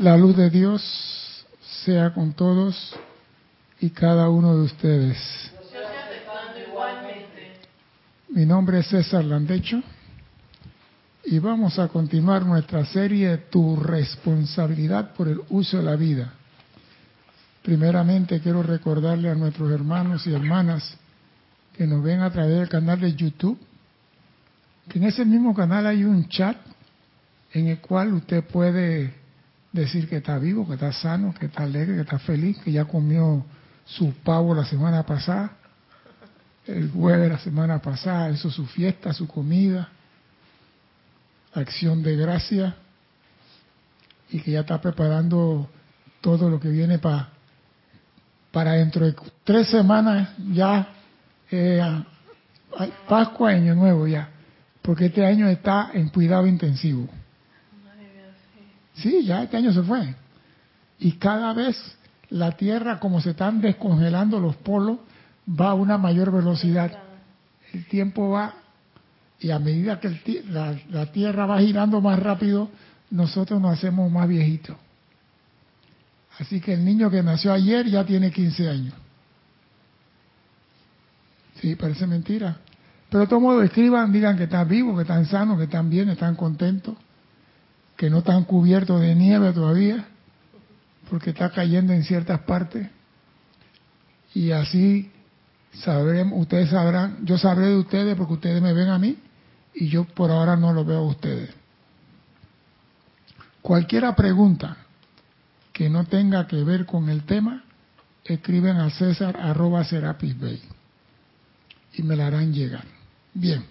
La luz de Dios sea con todos y cada uno de ustedes. Mi nombre es César Landecho y vamos a continuar nuestra serie Tu responsabilidad por el uso de la vida. Primeramente quiero recordarle a nuestros hermanos y hermanas que nos ven a través del canal de YouTube, que en ese mismo canal hay un chat en el cual usted puede decir que está vivo, que está sano, que está alegre, que está feliz, que ya comió su pavo la semana pasada, el jueves la semana pasada, hizo su fiesta, su comida, acción de gracia, y que ya está preparando todo lo que viene para para dentro de tres semanas ya eh, Pascua, Año Nuevo ya, porque este año está en cuidado intensivo. Sí, ya este año se fue. Y cada vez la Tierra, como se están descongelando los polos, va a una mayor velocidad. El tiempo va, y a medida que la, Tierra va girando más rápido, nosotros nos hacemos más viejitos. Así que el niño que nació ayer ya tiene 15 años. Sí, parece mentira. Pero de todo modo, escriban, digan que están vivos, que están sanos, que están bien, están contentos, que no están cubiertos de nieve todavía, porque está cayendo en ciertas partes. Y así sabremos, ustedes sabrán, yo sabré de ustedes porque ustedes me ven a mí y yo por ahora no lo veo a ustedes. Cualquiera pregunta que no tenga que ver con el tema, escriben a César arroba Serapis Bay y me la harán llegar. Bien.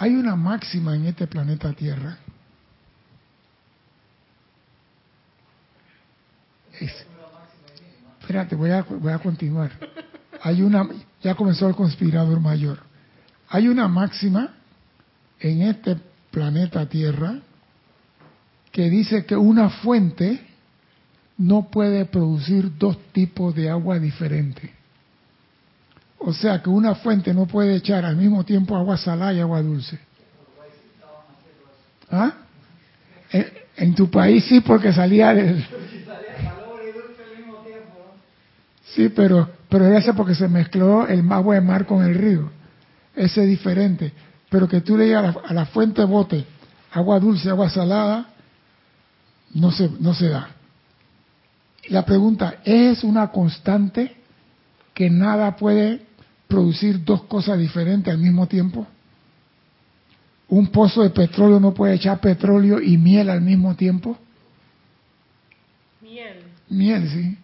Hay una máxima en este planeta Tierra. espérate, voy a, voy a continuar. Hay una, ya comenzó el conspirador mayor. Hay una máxima en este planeta Tierra que dice que una fuente no puede producir dos tipos de agua diferentes. O sea que una fuente no puede echar al mismo tiempo agua salada y agua dulce. ¿Ah? En, tu país sí, porque salía del... Sí, pero, pero ese porque se mezcló el agua de mar con el río. Ese es diferente. Pero que tú le digas a la, a la fuente bote agua dulce, agua salada, no se, no se da. La pregunta, ¿es una constante que nada puede producir dos cosas diferentes al mismo tiempo? ¿Un pozo de petróleo no puede echar petróleo y miel al mismo tiempo? Miel. Miel, sí.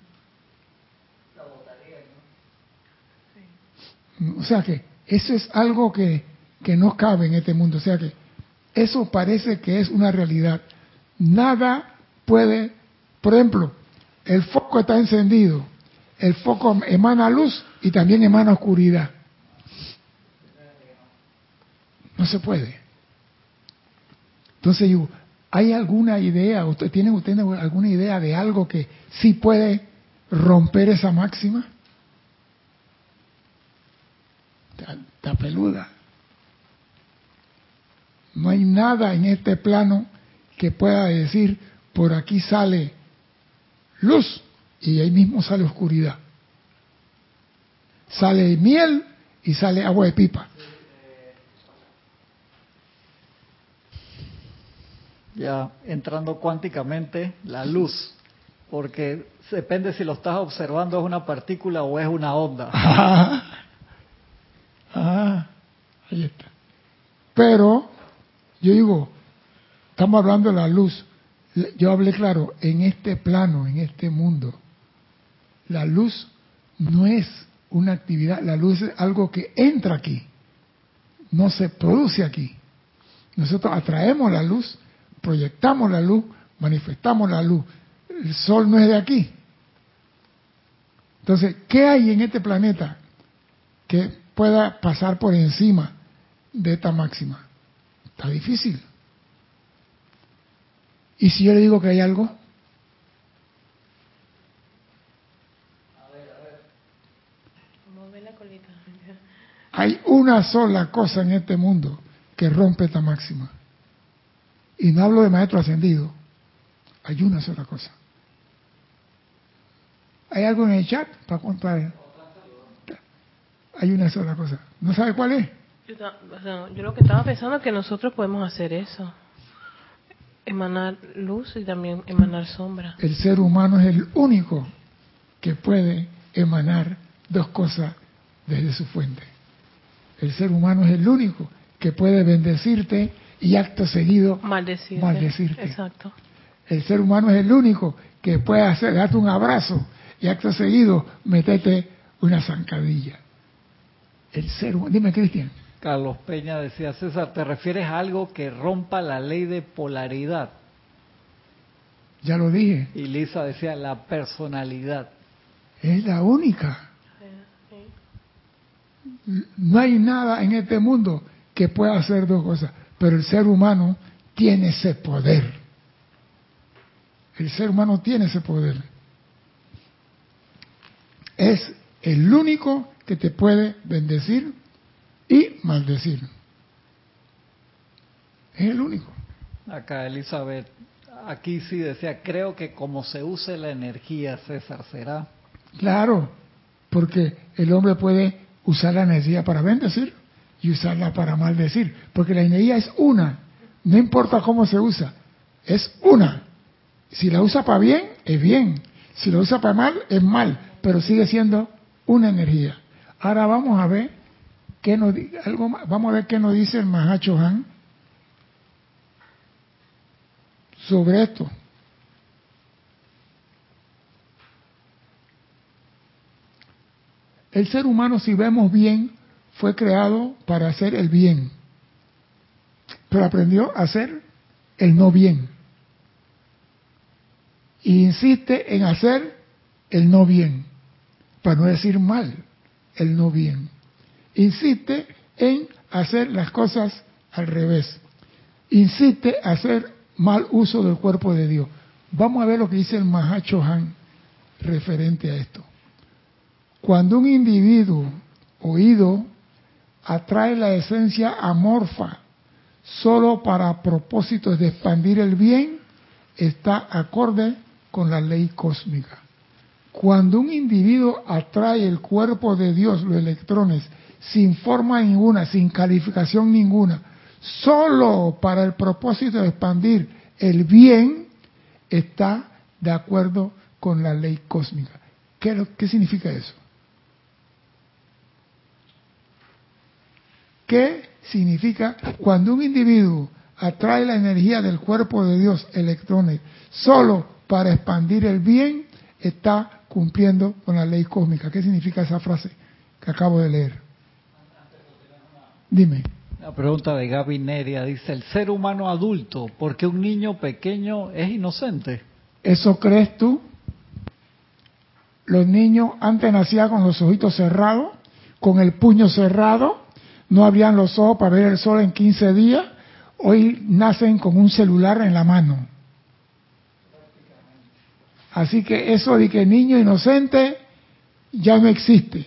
O sea que eso es algo que, que no cabe en este mundo. O sea que eso parece que es una realidad. Nada puede, por ejemplo, el foco está encendido, el foco emana luz y también emana oscuridad. No se puede. Entonces ¿hay alguna idea, usted tiene usted alguna idea de algo que sí puede romper esa máxima? Está peluda. No hay nada en este plano que pueda decir, por aquí sale luz y ahí mismo sale oscuridad. Sale miel y sale agua de pipa. Ya entrando cuánticamente, la luz, porque depende si lo estás observando es una partícula o es una onda. Ah, ahí está. Pero, yo digo, estamos hablando de la luz, yo hablé claro, en este plano, en este mundo, la luz no es una actividad, la luz es algo que entra aquí, no se produce aquí. Nosotros atraemos la luz, proyectamos la luz, manifestamos la luz. El sol no es de aquí. Entonces, ¿qué hay en este planeta que pueda pasar por encima de esta máxima? Está difícil. ¿Y si yo le digo que hay algo? Hay una sola cosa en este mundo que rompe esta máxima. Y no hablo de maestro ascendido. Hay una sola cosa. ¿Hay algo en el chat para contar? Hay una sola cosa. ¿No sabe cuál es? Yo, lo que estaba pensando es que nosotros podemos hacer eso. Emanar luz y también emanar sombra. El ser humano es el único que puede emanar dos cosas desde su fuente. El ser humano es el único que puede bendecirte y acto seguido maldecirte. maldecirte. Exacto. El ser humano es el único que puede hacer, darte un abrazo y acto seguido meterte una zancadilla. El ser humano, dime Cristian. Carlos Peña decía, César, ¿te refieres a algo que rompa la ley de polaridad? Ya lo dije. Y Lisa decía, la personalidad. Es la única. No hay nada en este mundo que pueda hacer dos cosas, pero el ser humano tiene ese poder. El ser humano tiene ese poder. Es el único que te puede bendecir y maldecir. Es el único. Acá Elizabeth, aquí sí decía, creo que como se use la energía, César, será. Claro, porque el hombre puede usar la energía para bendecir y usarla para maldecir, porque la energía es una, no importa cómo se usa, es una. Si la usa para bien, es bien, si la usa para mal, es mal, pero sigue siendo una energía. Ahora vamos a ver qué nos algo vamos a ver qué nos dice el Mahacho Han sobre esto. El ser humano, si vemos bien, fue creado para hacer el bien, pero aprendió a hacer el no bien. Y insiste en hacer el no bien, para no decir mal, el no bien. Insiste en hacer las cosas al revés. Insiste en hacer mal uso del cuerpo de Dios. Vamos a ver lo que dice el Mahacho Han referente a esto. Cuando un individuo oído atrae la esencia amorfa solo para propósitos de expandir el bien, está acorde con la ley cósmica. Cuando un individuo atrae el cuerpo de Dios, los electrones, sin forma ninguna, sin calificación ninguna, solo para el propósito de expandir el bien, está de acuerdo con la ley cósmica. ¿Qué, qué significa eso? ¿Qué significa cuando un individuo atrae la energía del cuerpo de Dios, electrones, solo para expandir el bien, está cumpliendo con la ley cósmica? ¿Qué significa esa frase que acabo de leer? Dime. La pregunta de Gaby Neria dice, ¿el ser humano adulto, porque un niño pequeño es inocente? ¿Eso crees tú? Los niños antes nacían con los ojitos cerrados, con el puño cerrado, no abrían los ojos para ver el sol en 15 días, hoy nacen con un celular en la mano. Así que eso de que niño inocente ya no existe.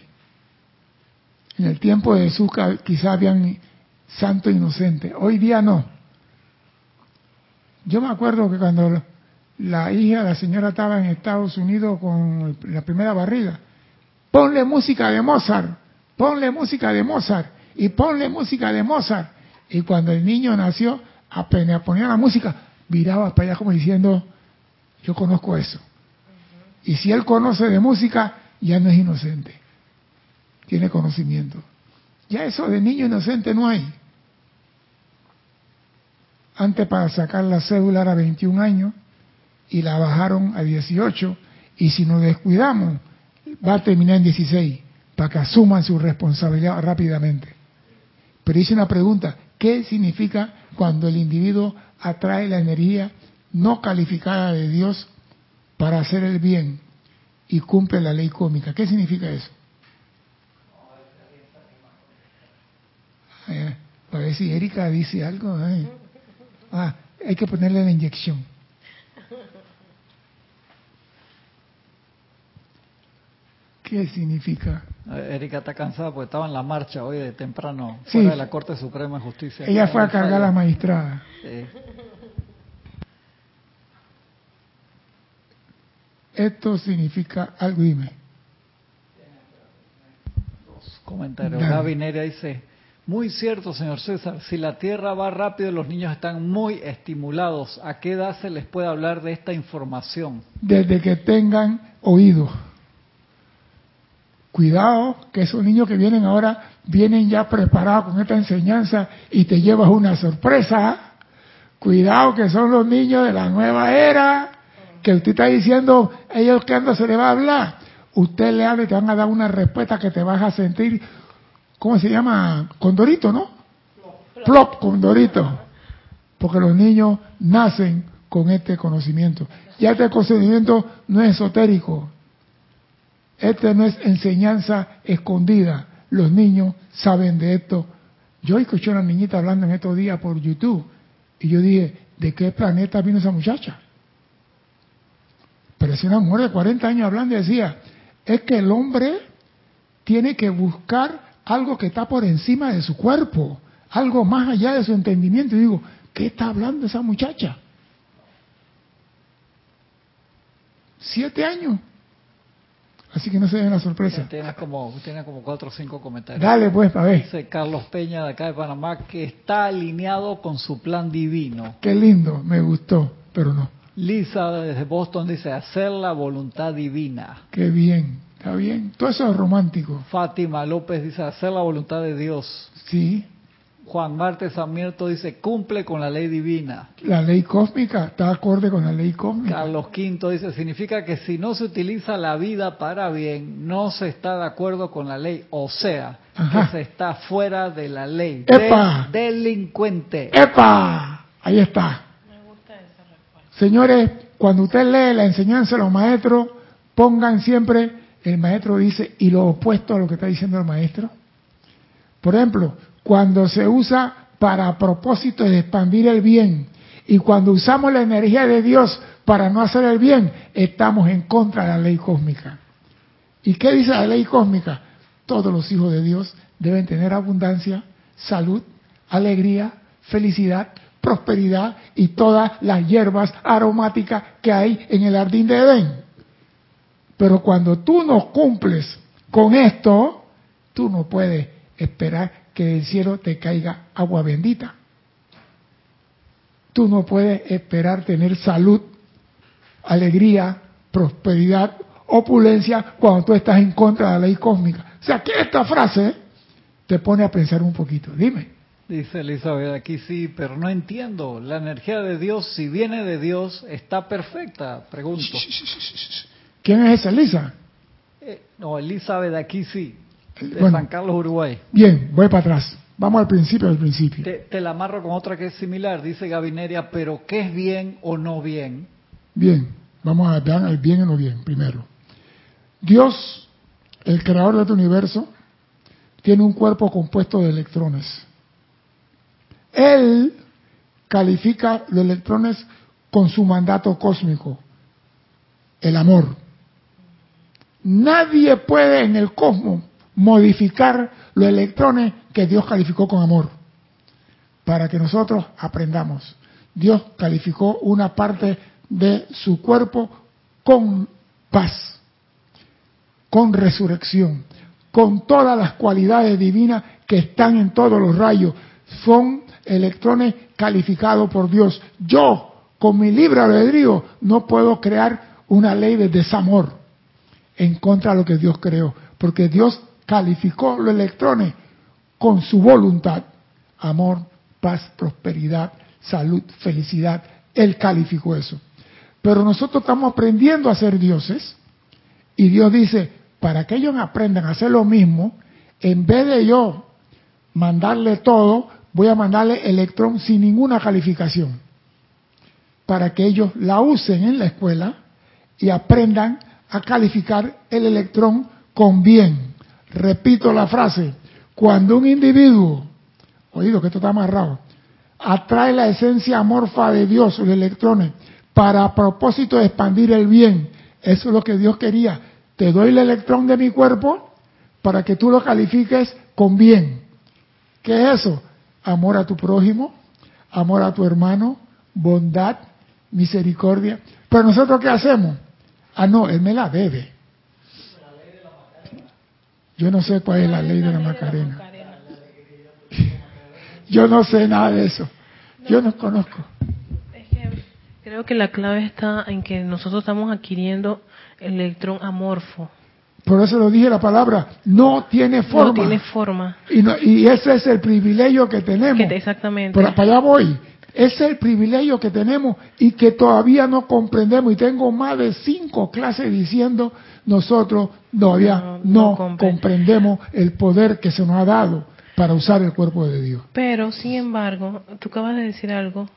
En el tiempo de Jesús quizás habían santo inocente, hoy día no. Yo me acuerdo que cuando la hija de la señora estaba en Estados Unidos con la primera barriga, ponle música de Mozart, ponle música de Mozart y ponle música de Mozart. Y cuando el niño nació, apenas ponía la música, viraba para allá como diciendo, yo conozco eso. Y si él conoce de música, ya no es inocente. Tiene conocimiento. Ya eso de niño inocente no hay. Antes para sacar la cédula era 21 años y la bajaron a 18 y si nos descuidamos va a terminar en 16 para que asuman su responsabilidad rápidamente. Pero hice una pregunta, ¿qué significa cuando el individuo atrae la energía no calificada de Dios para hacer el bien y cumple la ley cómica? ¿Qué significa eso? Eh, ver si Erika dice algo. Ah, hay que ponerle la inyección. ¿Qué significa? Eh, Erika está cansada porque estaba en la marcha hoy de temprano, fuera de la Corte Suprema de Justicia. Ella fue a cargar a la magistrada. Esto significa algo, dime. Dos comentarios. Gaby dice, muy cierto, señor César, si la Tierra va rápido, los niños están muy estimulados. ¿A qué edad se les puede hablar de esta información? Desde que tengan oídos. Cuidado, que esos niños que vienen ahora vienen ya preparados con esta enseñanza y te llevas una sorpresa. Cuidado, que son los niños de la nueva era, que usted está diciendo, ellos que ando se le va a hablar. Usted le habla y te van a dar una respuesta que te vas a sentir, ¿cómo se llama? Condorito, ¿no? Plop, condorito. Porque los niños nacen con este conocimiento. Ya este conocimiento no es esotérico, esta no es enseñanza escondida. Los niños saben de esto. Yo escuché a una niñita hablando en estos días por YouTube y yo dije, ¿de qué planeta vino esa muchacha? Parecía una mujer de 40 años hablando y decía, es que el hombre tiene que buscar algo que está por encima de su cuerpo, algo más allá de su entendimiento. Y digo, ¿qué está hablando esa muchacha? Siete años. Así que no se den la sorpresa. Tienes como, tienes como cuatro o cinco comentarios. Dale pues, para ver. Dice Carlos Peña de acá de Panamá que está alineado con su plan divino. Qué lindo, me gustó, pero no. Lisa desde Boston dice hacer la voluntad divina. Qué bien, está bien. Todo eso es romántico. Fátima López dice hacer la voluntad de Dios. Sí, Juan Marte Sarmiento dice cumple con la ley divina. la ley cósmica está acorde con la ley cósmica. Carlos Quinto dice significa que si no se utiliza la vida para bien, no se está de acuerdo con la ley. O sea, Ajá. que se está fuera de la ley. ¡Epa! De- delincuente. ¡Epa! Ahí está. Me gusta esa respuesta. Señores, cuando usted lee la enseñanza de los maestros, pongan siempre, el maestro dice, y lo opuesto a lo que está diciendo el maestro. Por ejemplo, cuando se usa para propósito de expandir el bien y cuando usamos la energía de Dios para no hacer el bien, estamos en contra de la ley cósmica. ¿Y qué dice la ley cósmica? Todos los hijos de Dios deben tener abundancia, salud, alegría, felicidad, prosperidad y todas las hierbas aromáticas que hay en el jardín de Edén. Pero cuando tú no cumples con esto, tú no puedes esperar que del cielo te caiga agua bendita. Tú no puedes esperar tener salud, alegría, prosperidad, opulencia cuando tú estás en contra de la ley cósmica. O sea que esta frase te pone a pensar un poquito. Dime. Dice Elizabeth, aquí sí, pero no entiendo. La energía de Dios, si viene de Dios, está perfecta. Pregunto. ¿Quién es esa Lisa? Eh, no, Elizabeth, aquí sí. De Bueno. San Carlos, Uruguay. Bien, voy para atrás. Vamos al principio del principio. Te, te la amarro con otra que es similar. Dice Gabineria, pero ¿qué es bien o no bien? Bien, vamos a ver el bien y no bien primero. Dios, el creador de este universo, tiene un cuerpo compuesto de electrones. Él califica los electrones con su mandato cósmico, el amor. Nadie puede en el cosmos modificar los electrones que Dios calificó con amor, para que nosotros aprendamos. Dios calificó una parte de su cuerpo con paz, con resurrección, con todas las cualidades divinas que están en todos los rayos. Son electrones calificados por Dios. Yo, con mi libre albedrío, no puedo crear una ley de desamor en contra de lo que Dios creó, porque Dios calificó los electrones con su voluntad. Amor, paz, prosperidad, salud, felicidad. Él calificó eso. Pero nosotros estamos aprendiendo a ser dioses y Dios dice, para que ellos aprendan a hacer lo mismo, en vez de yo mandarle todo, voy a mandarle electrón sin ninguna calificación, para que ellos la usen en la escuela y aprendan a calificar el electrón con bien. Repito la frase, cuando un individuo, oído que esto está amarrado, atrae la esencia amorfa de Dios, los electrones, para propósito de expandir el bien, eso es lo que Dios quería. Te doy el electrón de mi cuerpo para que tú lo califiques con bien. ¿Qué es eso? Amor a tu prójimo, amor a tu hermano, bondad, misericordia. Pero nosotros ¿qué hacemos? Ah, no, él me la debe. Yo no sé cuál es la ley de la Macarena. Yo no sé nada de eso. Yo no conozco. Es que creo que la clave está en que nosotros estamos adquiriendo el electrón amorfo. Por eso lo dije la palabra, no tiene forma. No tiene forma. Y, no- y ese es el privilegio que tenemos. Que te- exactamente. Pero para allá voy. Ese es el privilegio que tenemos y que todavía no comprendemos. Y tengo más de cinco clases diciendo nosotros todavía No, no, no compre- comprendemos el poder que se nos ha dado para usar el cuerpo de Dios. Pero, sin embargo, tú acabas de decir algo.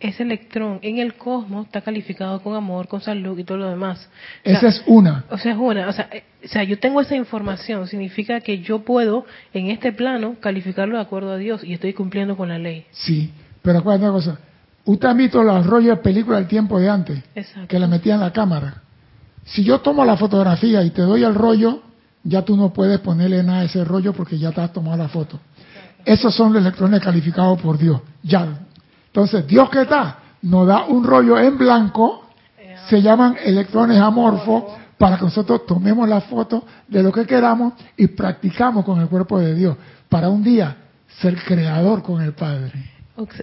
Ese electrón en el cosmos está calificado con amor, con salud y todo lo demás. O sea, Esa es una. O sea, es una, o sea, eh, o sea, yo tengo esa información, significa que yo puedo en este plano calificarlo de acuerdo a Dios y estoy cumpliendo con la ley. Sí. Pero acuérdate una cosa. Usted ha visto los rollos de películas del tiempo de antes. Exacto. que le metían la cámara. Si yo tomo la fotografía y te doy el rollo, ya tú no puedes ponerle nada a ese rollo porque ya te has tomado la foto. Esos son los electrones calificados por Dios. Ya. Entonces, Dios que está, nos da un rollo en blanco, se llaman electrones amorfos, para que nosotros tomemos la foto de lo que queramos y practicamos con el cuerpo de Dios, para un día ser creador con el Padre.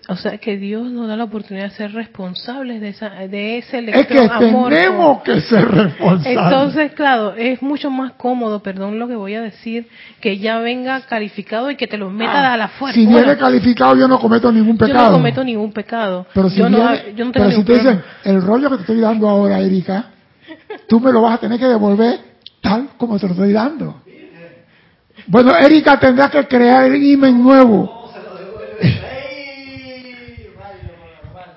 O sea, que Dios nos da la oportunidad de ser responsables de, esa, de ese Es que electrón amorfo. tenemos que ser responsables. Entonces, claro, es mucho más cómodo, perdón lo que voy a decir, que ya venga calificado y que te lo meta Ah, a la fuerza. Si Bueno, viene calificado, yo no cometo ningún yo pecado. no cometo ningún pecado. Pero si, yo, no, viene- yo no tengo pero si te dicen, el rollo que te estoy dando ahora, Erika, tú me lo vas a tener que devolver tal como te lo estoy dando. Bueno, Erika tendrá que crear el imen nuevo.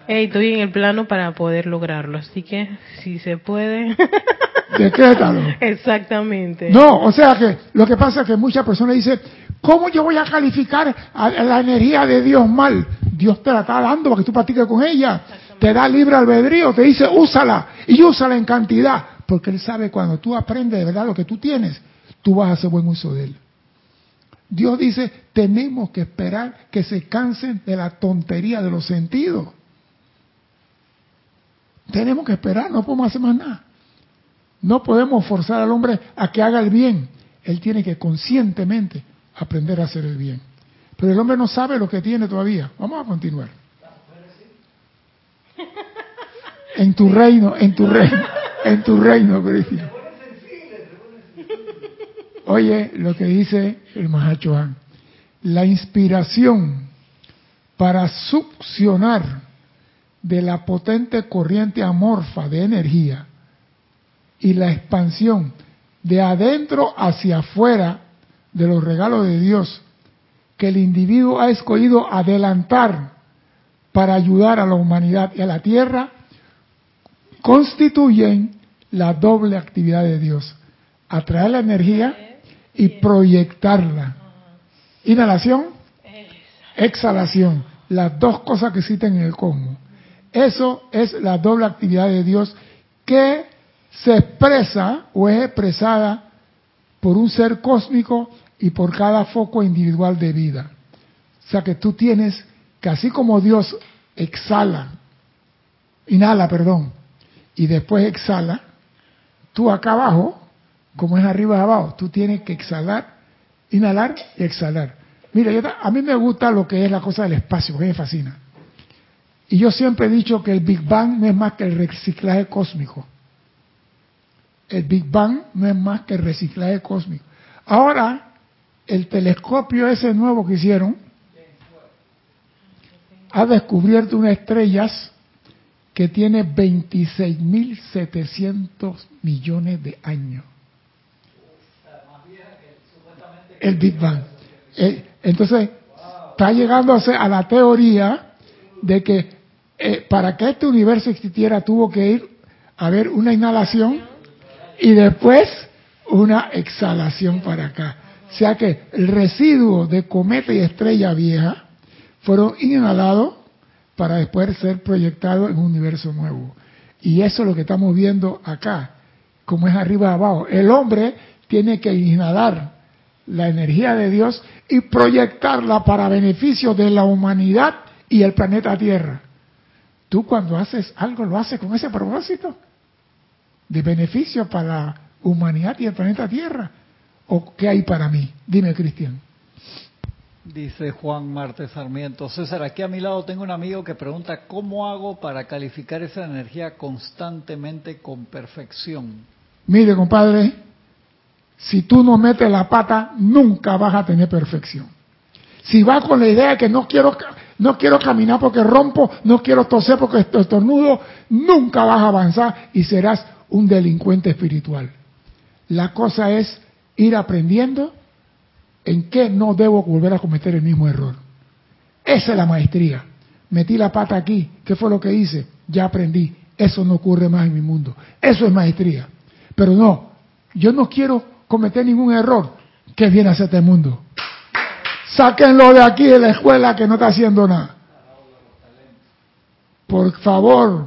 Estoy en el plano para poder lograrlo, así que si se puede. Decrétalo. Exactamente. No, o sea que lo que pasa es que muchas personas dicen, ¿cómo yo voy a calificar a la energía de Dios mal? Dios te la está dando para que tú practiques con ella. Te da libre albedrío, te dice, úsala y úsala en cantidad. Porque Él sabe cuando tú aprendes de verdad lo que tú tienes, tú vas a hacer buen uso de Él. Dios dice, tenemos que esperar que se cansen de la tontería de los sentidos. Tenemos que esperar, no podemos hacer más nada. No podemos forzar al hombre a que haga el bien. Él tiene que conscientemente aprender a hacer el bien. Pero el hombre no sabe lo que tiene todavía. Vamos a continuar. En tu reino, en tu reino, en tu reino, Cristian. Oye lo que dice el Mahachohan. La inspiración para succionar de la potente corriente amorfa de energía y la expansión de adentro hacia afuera de los regalos de Dios que el individuo ha escogido adelantar para ayudar a la humanidad y a la tierra, constituyen la doble actividad de Dios, atraer la energía y proyectarla. Inhalación, exhalación, las dos cosas que existen en el cosmos. Eso es la doble actividad de Dios que se expresa o es expresada por un ser cósmico y por cada foco individual de vida. O sea que tú tienes que así como Dios exhala, inhala, perdón, y después exhala, tú acá abajo, como es arriba abajo, tú tienes que exhalar, inhalar y exhalar. Mira, yo a mí me gusta lo que es la cosa del espacio, porque me fascina. Y yo siempre he dicho que el Big Bang no es más que el reciclaje cósmico. El Big Bang no es más que el reciclaje cósmico. Ahora, el telescopio ese nuevo que hicieron ha descubierto unas estrellas que tiene 26.700 millones de años. El Big Bang. Eh, Entonces, está llegándose a la teoría de que eh, para que este universo existiera tuvo que ir a haber una inhalación y después una exhalación para acá. O sea que el residuo de cometa y estrella vieja fueron inhalados para después ser proyectados en un universo nuevo. Y eso es lo que estamos viendo acá, como es arriba abajo. El hombre tiene que inhalar la energía de Dios y proyectarla para beneficio de la humanidad y el planeta Tierra. Tú cuando haces algo lo haces con ese propósito. de beneficio para la humanidad y el planeta Tierra? ¿O qué hay para mí? Dime, Cristian. Dice Juan Marte Sarmiento. César, aquí a mi lado tengo un amigo que pregunta cómo hago para calificar esa energía constantemente con perfección. Mire, compadre, si tú no metes la pata, nunca vas a tener perfección. Si vas con la idea de que no quiero, no quiero caminar porque rompo, no quiero toser porque estornudo, nunca vas a avanzar y serás un delincuente espiritual. La cosa es ir aprendiendo en qué no debo volver a cometer el mismo error. Esa es la maestría. Metí la pata aquí, ¿qué fue lo que hice? Ya aprendí. Eso no ocurre más en mi mundo. Eso es maestría. Pero no, yo no quiero cometer ningún error. ¿Qué viene a hacer este mundo? Sáquenlo de aquí de la escuela que no está haciendo nada. Por favor,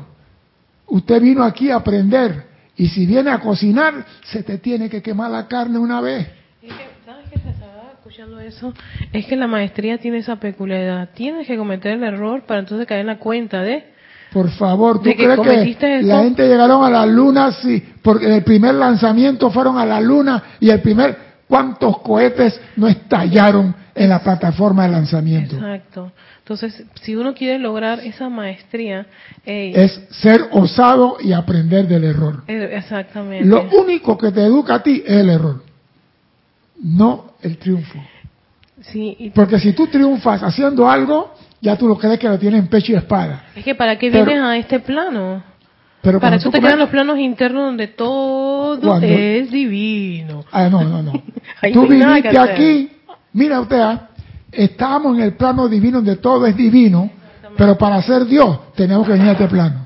usted vino aquí a aprender. Y si viene a cocinar, se te tiene que quemar la carne una vez escuchando eso, es que la maestría tiene esa peculiaridad. Tienes que cometer el error para entonces caer en la cuenta de... Por favor, ¿tú crees que la gente llegaron a la luna sí, porque el primer lanzamiento fueron a la luna y el primer... ¿Cuántos cohetes no estallaron en la plataforma de lanzamiento? Exacto. Entonces, si uno quiere lograr esa maestría... es ser osado y aprender del error. Eh, exactamente. Lo único que te educa a ti es el error no el triunfo. Sí, Porque si tú triunfas haciendo algo, ya tú lo crees que lo tienes en pecho y espada. Es que ¿para qué vienes a este plano? Pero Para eso te quedan los planos internos donde todo es divino. Ah, no, no, no. tú viniste aquí, mira usted, ¿ah? estábamos en el plano divino donde todo es divino, pero para ser Dios tenemos que venir a este plano.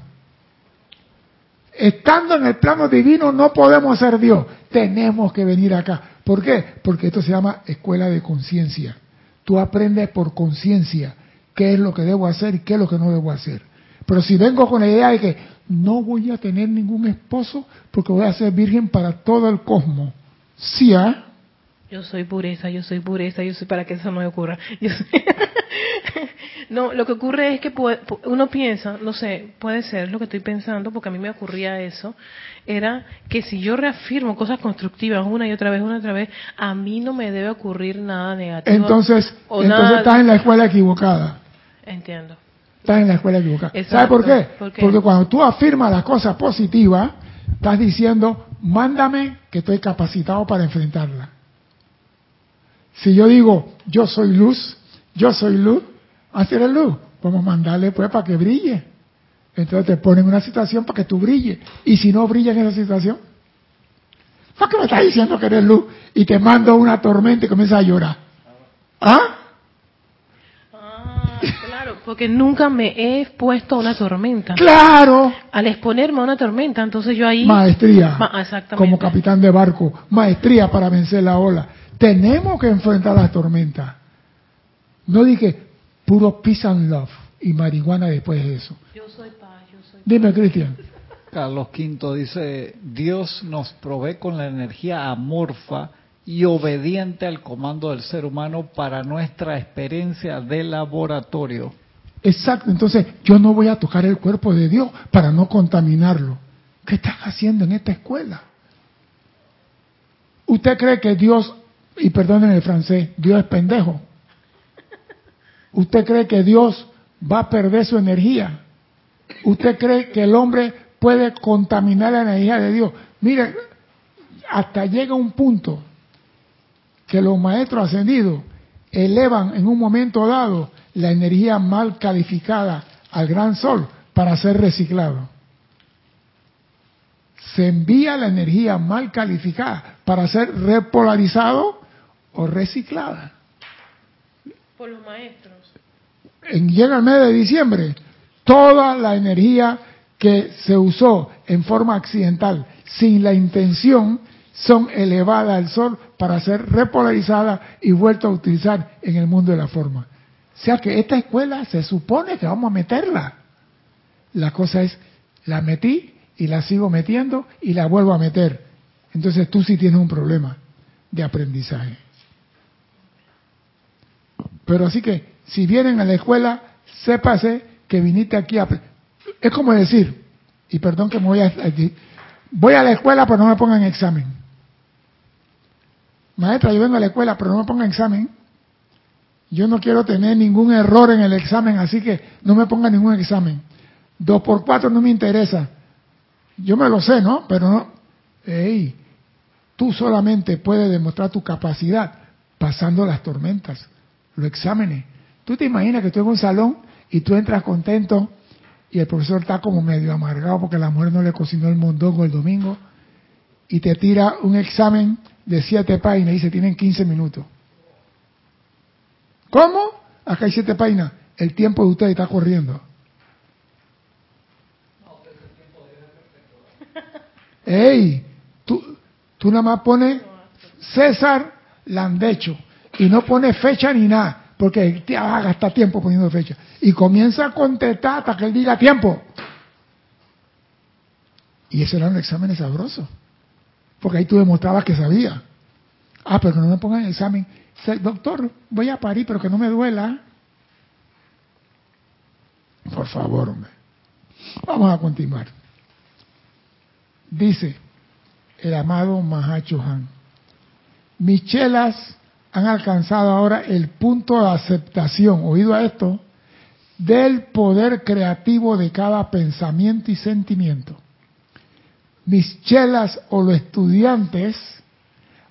Estando en el plano divino no podemos ser Dios, tenemos que venir acá. ¿Por qué? Porque esto se llama escuela de conciencia. Tú aprendes por conciencia qué es lo que debo hacer y qué es lo que no debo hacer. Pero si vengo con la idea de que no voy a tener ningún esposo porque voy a ser virgen para todo el cosmos, ¿sí? ah? Yo soy pureza, yo soy pureza, yo soy para que eso no me ocurra. no, lo que ocurre es que uno piensa, no sé, puede ser lo que estoy pensando, porque a mí me ocurría eso, era que si yo reafirmo cosas constructivas una y otra vez, una y otra vez, a mí no me debe ocurrir nada negativo. Entonces, entonces estás en la escuela equivocada. Entiendo. Estás en la escuela equivocada. ¿Sabes por qué? Porque cuando tú afirmas las cosas positivas, estás diciendo, mándame que estoy capacitado para enfrentarla. Si yo digo, yo soy luz, yo soy luz, hacer el luz, vamos a mandarle pues para que brille. Entonces te ponen una situación para que tú brilles. Y si no brilla en esa situación, ¿para qué me estás diciendo que eres luz? Y te mando una tormenta y comienzas a llorar. ¿Ah? ah claro, porque nunca me he expuesto a una tormenta. Claro. Al exponerme a una tormenta, entonces yo ahí... Maestría. Como capitán de barco. Maestría para vencer la ola. Tenemos que enfrentar las tormentas. No dije puro peace and love y marihuana después de eso. Yo soy paz, yo soy Dime, Cristian. Carlos V dice, Dios nos provee con la energía amorfa y obediente al comando del ser humano para nuestra experiencia de laboratorio. Exacto, entonces yo no voy a tocar el cuerpo de Dios para no contaminarlo. ¿Qué estás haciendo en esta escuela? ¿Usted cree que Dios y perdonen el francés, Dios es pendejo. ¿Usted cree que Dios va a perder su energía? ¿Usted cree que el hombre puede contaminar la energía de Dios? Mire, hasta llega un punto que los maestros ascendidos elevan en un momento dado la energía mal calificada al gran sol para ser reciclado. Se envía la energía mal calificada para ser repolarizado o reciclada. Por los maestros. En, llega el mes de diciembre, toda la energía que se usó en forma accidental, sin la intención, son elevadas al sol para ser repolarizadas y vueltas a utilizar en el mundo de la forma. O sea que esta escuela se supone que vamos a meterla. La cosa es, la metí y la sigo metiendo y la vuelvo a meter. Entonces tú sí tienes un problema de aprendizaje. Pero así que, si vienen a la escuela, sépase que viniste aquí a... Es como decir, y perdón que me voy a... voy a la escuela pero no me pongan examen. Maestra, yo vengo a la escuela pero no me pongan examen. Yo no quiero tener ningún error en el examen, así que no me pongan ningún examen. Dos por cuatro no me interesa. Yo me lo sé, ¿no? Pero no. Ey, tú solamente puedes demostrar tu capacidad pasando las tormentas, los exámenes. Tú te imaginas que tú en un salón y tú entras contento y el profesor está como medio amargado porque la mujer no le cocinó el mondongo el domingo y te tira un examen de siete páginas y dice tienen 15 minutos. ¿Cómo? Acá hay siete páginas. El tiempo de usted está corriendo. ¡Ey! Tú, tú nada más pones César Landecho y no pones fecha ni nada porque te va a gastar tiempo poniendo fecha. Y comienza a contestar hasta que él diga tiempo. Y ese era un examen sabroso. Porque ahí tú demostrabas que sabía. Ah, pero no me pongan el examen. Doctor, voy a parir, pero que no me duela. Por favor, hombre. Vamos a continuar. Dice el amado Mahacho Han. Michelas han alcanzado ahora el punto de aceptación, oído a esto, del poder creativo de cada pensamiento y sentimiento. Mis chelas o los estudiantes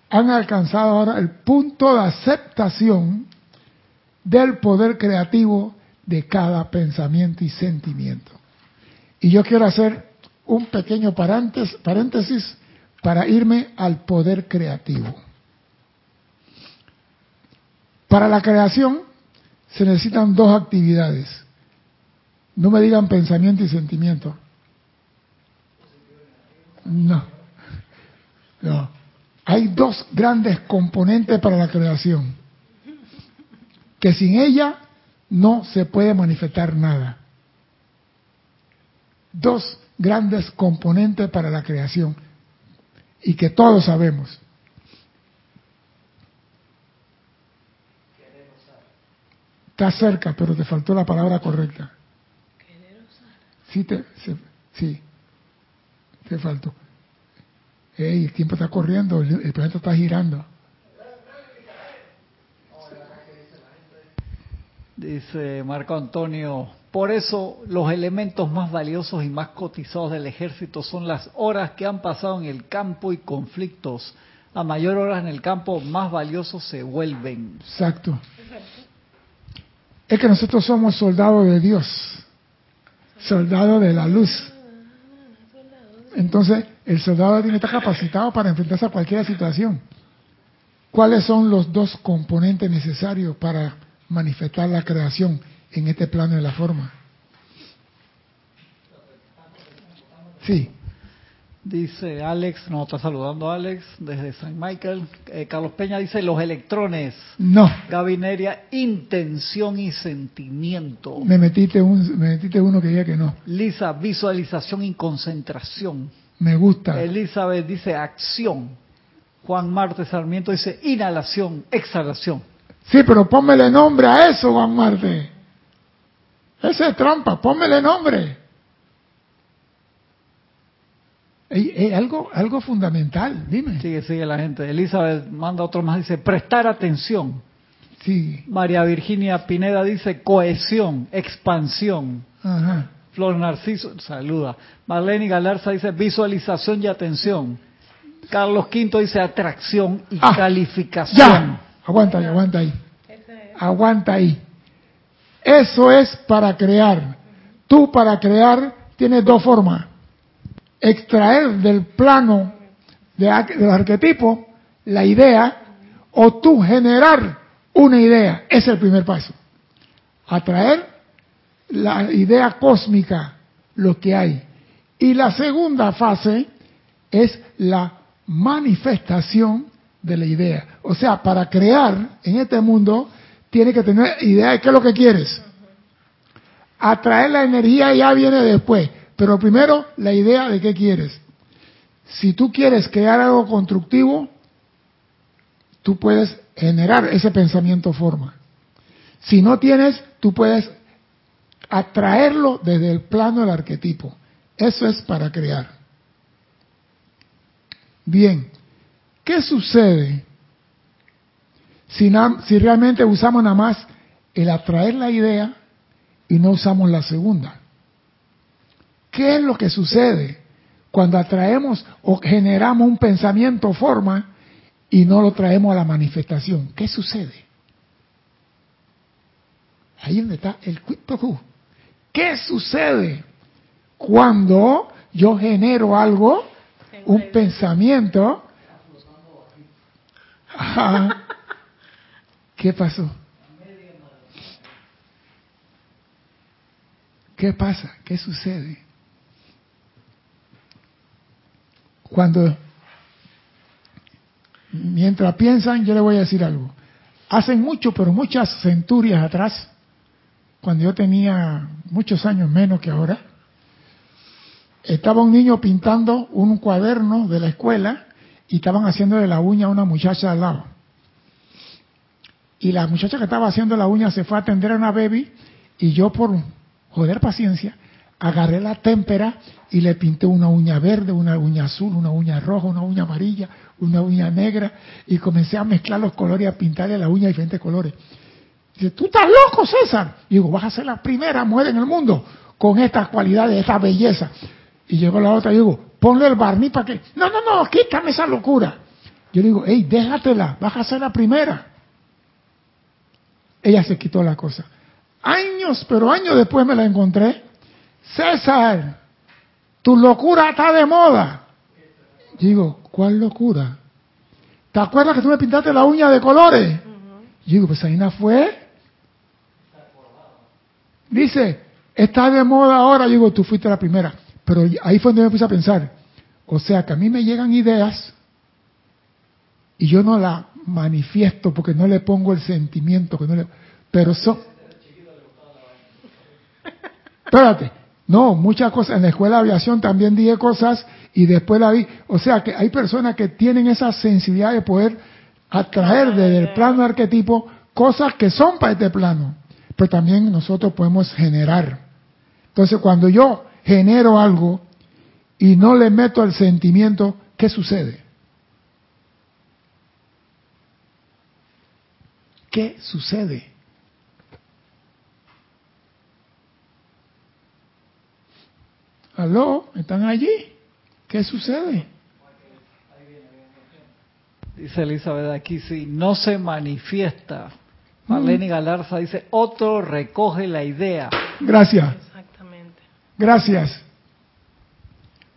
han alcanzado ahora el punto de aceptación del poder creativo de cada pensamiento y sentimiento. Y yo quiero hacer un pequeño paréntesis para irme al poder creativo. Para la creación se necesitan dos actividades. No me digan pensamiento y sentimiento. No. No. Hay dos grandes componentes para la creación. Que sin ella no se puede manifestar nada. Dos grandes componentes para la creación. Y que todos sabemos. Está cerca, pero te faltó la palabra correcta. Sí, te, sí, te faltó. Ey, el tiempo está corriendo, el, planeta está girando. Dice Marco Antonio, por eso los elementos más valiosos y más cotizados del ejército son las horas que han pasado en el campo y conflictos. A mayor horas en el campo, más valiosos se vuelven. Exacto es que nosotros somos soldados de Dios, soldados de la luz. Entonces, el soldado tiene que estar capacitado para enfrentarse a cualquier situación. ¿Cuáles son los dos componentes necesarios para manifestar la creación en este plano de la forma? Sí. Dice Alex, nos está saludando Alex desde San Michael. Eh, Carlos Peña dice los electrones. No. Gabineria, intención y sentimiento. Me metiste, un, me metiste uno que diga que no. Lisa, visualización y concentración. Me gusta. Elizabeth dice acción. Juan Marte Sarmiento dice inhalación, exhalación. Sí, pero pónmele nombre a eso, Juan Marte. Esa es trampa, pónmele nombre. Algo, algo fundamental, dime. Sigue, sigue la gente. Elizabeth manda otro más, dice prestar atención. Sí. María Virginia Pineda dice cohesión, expansión. Ajá. Flor Narciso, saluda. Marlene Galarza dice visualización y atención. Carlos Quinto dice atracción y ah, calificación. Ya. Aguanta ahí, aguanta ahí. Aguanta ahí. Eso es para crear. Tú para crear tienes dos formas extraer del plano de, del arquetipo la idea o tú generar una idea. Es el primer paso. Atraer la idea cósmica, lo que hay. Y la segunda fase es la manifestación de la idea. O sea, para crear en este mundo, tiene que tener idea de qué es lo que quieres. Atraer la energía ya viene después. Pero primero, la idea de qué quieres. Si tú quieres crear algo constructivo, tú puedes generar ese pensamiento forma. Si no tienes, tú puedes atraerlo desde el plano del arquetipo. Eso es para crear. Bien, ¿qué sucede si, si realmente usamos nada más el atraer la idea y no usamos la segunda? ¿Qué es lo que sucede cuando atraemos o generamos un pensamiento o forma y no lo traemos a la manifestación? ¿Qué sucede? Ahí donde está el quid ¿Qué sucede cuando yo genero algo, un pensamiento? ¿Qué pasó? ¿Qué pasa? ¿Qué sucede? Cuando, mientras piensan, yo le voy a decir algo. Hace mucho, pero muchas centurias atrás, cuando yo tenía muchos años menos que ahora, estaba un niño pintando un cuaderno de la escuela y estaban haciendo de la uña a una muchacha al lado. Y la muchacha que estaba haciendo la uña se fue a atender a una baby y yo por joder paciencia agarré la témpera y le pinté una uña verde, una uña azul, una uña roja, una uña amarilla, una uña negra y comencé a mezclar los colores y a pintarle la uña de diferentes colores. Dice, tú estás loco, César. Y digo, vas a ser la primera mujer en el mundo con estas cualidades, esta belleza. Y llegó la otra y digo, ponle el barniz para que... No, no, no, quítame esa locura. Yo digo, hey, déjatela, vas a ser la primera. Ella se quitó la cosa. Años, pero años después me la encontré César, tu locura está de moda. Digo, ¿cuál locura? ¿Te acuerdas que tú me pintaste la uña de colores? Digo, pues Aina fue. Dice, está de moda ahora. Digo, tú fuiste la primera. Pero ahí fue donde me puse a pensar. O sea, que a mí me llegan ideas y yo no la manifiesto porque no le pongo el sentimiento, que no le, pero son... Espérate, no, muchas cosas. En la escuela de aviación también dije cosas y después la vi. O sea que hay personas que tienen esa sensibilidad de poder atraer desde el plano arquetipo cosas que son para este plano. Pero también nosotros podemos generar. Entonces cuando yo genero algo y no le meto el sentimiento, ¿qué sucede? ¿Qué sucede? ¿Aló? ¿Están allí? ¿Qué sucede? Dice Elizabeth aquí, si no se manifiesta. Marlene mm. Galarza dice, otro recoge la idea. Gracias. Exactamente. Gracias.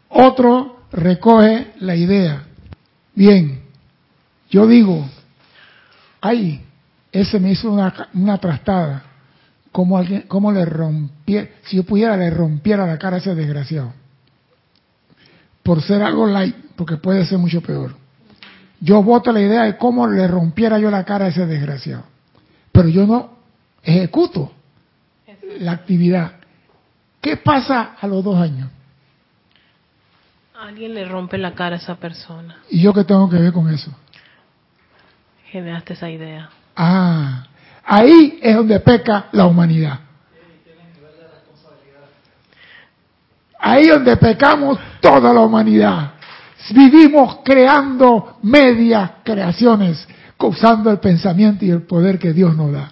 Otro recoge la idea. Bien, yo digo, ay, ese me hizo una, una trastada cómo, alguien, cómo le rompiera, si yo pudiera, le rompiera la cara a ese desgraciado. Por ser algo light, porque puede ser mucho peor. Yo voto la idea de cómo le rompiera yo la cara a ese desgraciado. Pero yo no ejecuto la actividad. ¿Qué pasa a los dos años? Alguien le rompe la cara a esa persona. ¿Y yo qué tengo que ver con eso? Generaste esa idea. Ah, Ahí es donde peca la humanidad. Ahí es donde pecamos toda la humanidad. Vivimos creando medias creaciones, usando el pensamiento y el poder que Dios nos da.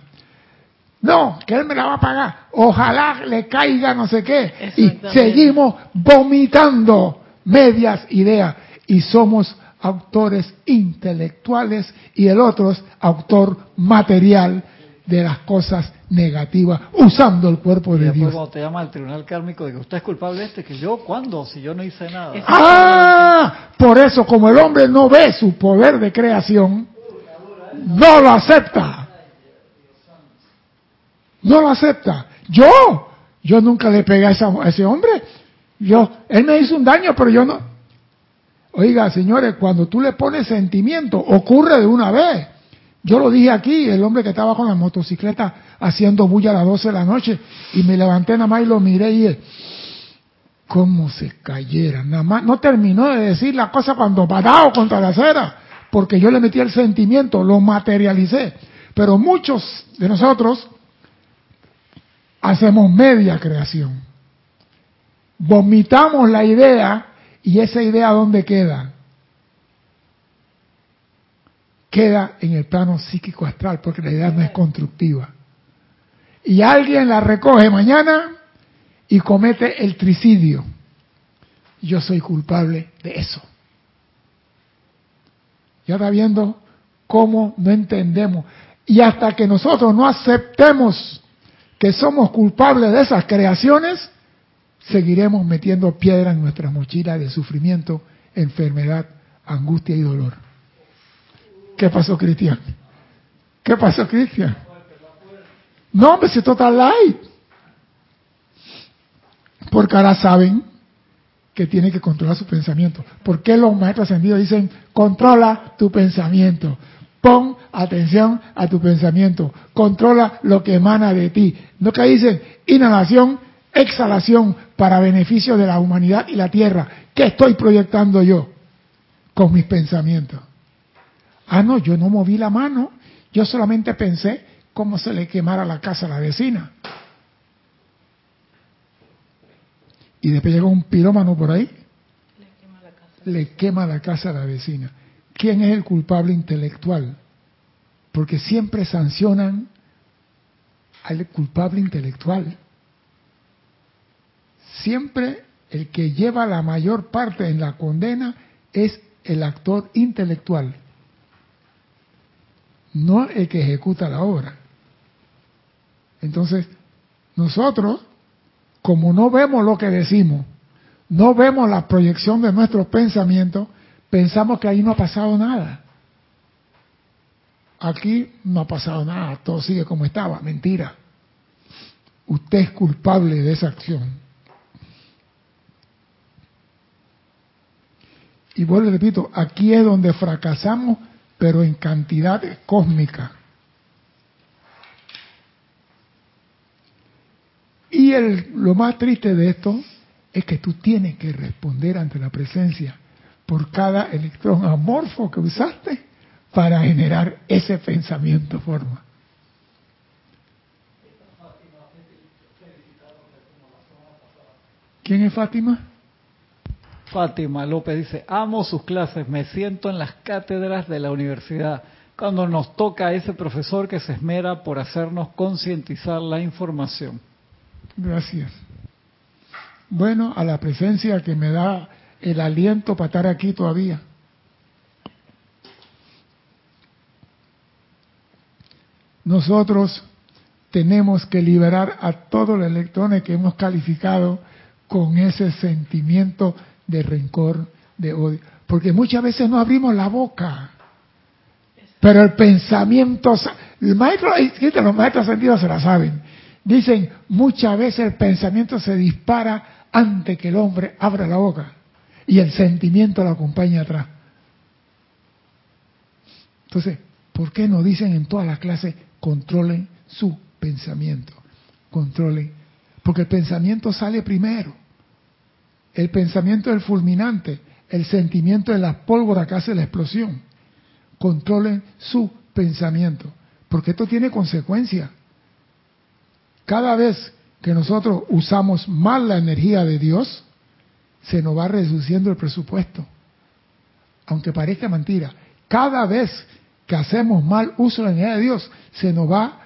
No, que Él me la va a pagar. Ojalá le caiga no sé qué. Y seguimos vomitando medias ideas. Y somos autores intelectuales y el otro es autor material de las cosas negativas usando el cuerpo de Dios. cuando te llama al tribunal kármico de que usted es culpable de este, que yo, ¿cuándo? Si yo no hice nada. Ah, por eso como el hombre no ve su poder de creación, no lo acepta. No lo acepta. Yo, yo nunca le pegué a, a ese hombre. Yo, él me hizo un daño, pero yo no. Oiga, señores, cuando tú le pones sentimiento, ocurre de una vez. Yo lo dije aquí, el hombre que estaba con la motocicleta haciendo bulla a las 12 de la noche, y me levanté nada más y lo miré y dije, cómo se cayera, nada más, no terminó de decir la cosa cuando parado contra la acera, porque yo le metí el sentimiento, lo materialicé. Pero muchos de nosotros hacemos media creación. Vomitamos la idea y esa idea ¿dónde queda? Queda en el plano psíquico astral, porque la idea no es constructiva. Y alguien la recoge mañana y comete el tricidio. Yo soy culpable de eso. Ya está viendo cómo no entendemos. Y hasta que nosotros no aceptemos que somos culpables de esas creaciones, seguiremos metiendo piedra en nuestra mochila de sufrimiento, enfermedad, angustia y dolor. ¿Qué pasó, Cristian? ¿Qué pasó, Cristian? No, hombre, si total light. Porque ahora saben que tiene que controlar su pensamiento. ¿Por qué los maestros ascendidos dicen, controla tu pensamiento? Pon atención a tu pensamiento. Controla lo que emana de ti. No que dicen inhalación, exhalación para beneficio de la humanidad y la tierra. ¿Qué estoy proyectando yo con mis pensamientos? Ah, no, yo no moví la mano. Yo solamente pensé cómo se le quemara la casa a la vecina. y después llega un pirómano por ahí, le quema, la casa a la vecina. ¿Quién es el culpable intelectual? Porque siempre sancionan al culpable intelectual. Siempre el que lleva la mayor parte en la condena es el actor intelectual, no el que ejecuta la obra. Entonces, nosotros como no vemos lo que decimos, no vemos la proyección de nuestros pensamientos, pensamos que ahí no ha pasado nada. Aquí no ha pasado nada, todo sigue como estaba, mentira. Usted es culpable de esa acción. Y vuelvo y repito, aquí es donde fracasamos, pero en cantidad cósmica. Y el, lo más triste de esto es que tú tienes que responder ante la presencia por cada electrón amorfo que usaste para generar ese pensamiento forma. ¿Quién es Fátima? Fátima López dice, amo sus clases, me siento en las cátedras de la universidad cuando nos toca a ese profesor que se esmera por hacernos concientizar la información. Gracias. Bueno, a la presencia que me da el aliento para estar aquí todavía. Nosotros tenemos que liberar a todos los electrones que hemos calificado con ese sentimiento de rencor, de odio. Porque muchas veces no abrimos la boca. Pero el pensamiento, el maestro, los maestros sentidos se la saben. Dicen, muchas veces el pensamiento se dispara antes que el hombre abra la boca y el sentimiento lo acompaña atrás. Entonces, ¿por qué no dicen en todas las clases controlen su pensamiento? Controlen. Porque el pensamiento sale primero. El pensamiento es el fulminante. El sentimiento es la pólvora que hace la explosión. Controlen su pensamiento. Porque esto tiene consecuencias. Cada vez que nosotros usamos mal la energía de Dios, se nos va reduciendo el presupuesto. Aunque parezca mentira, cada vez que hacemos mal uso de la energía de Dios, se nos va.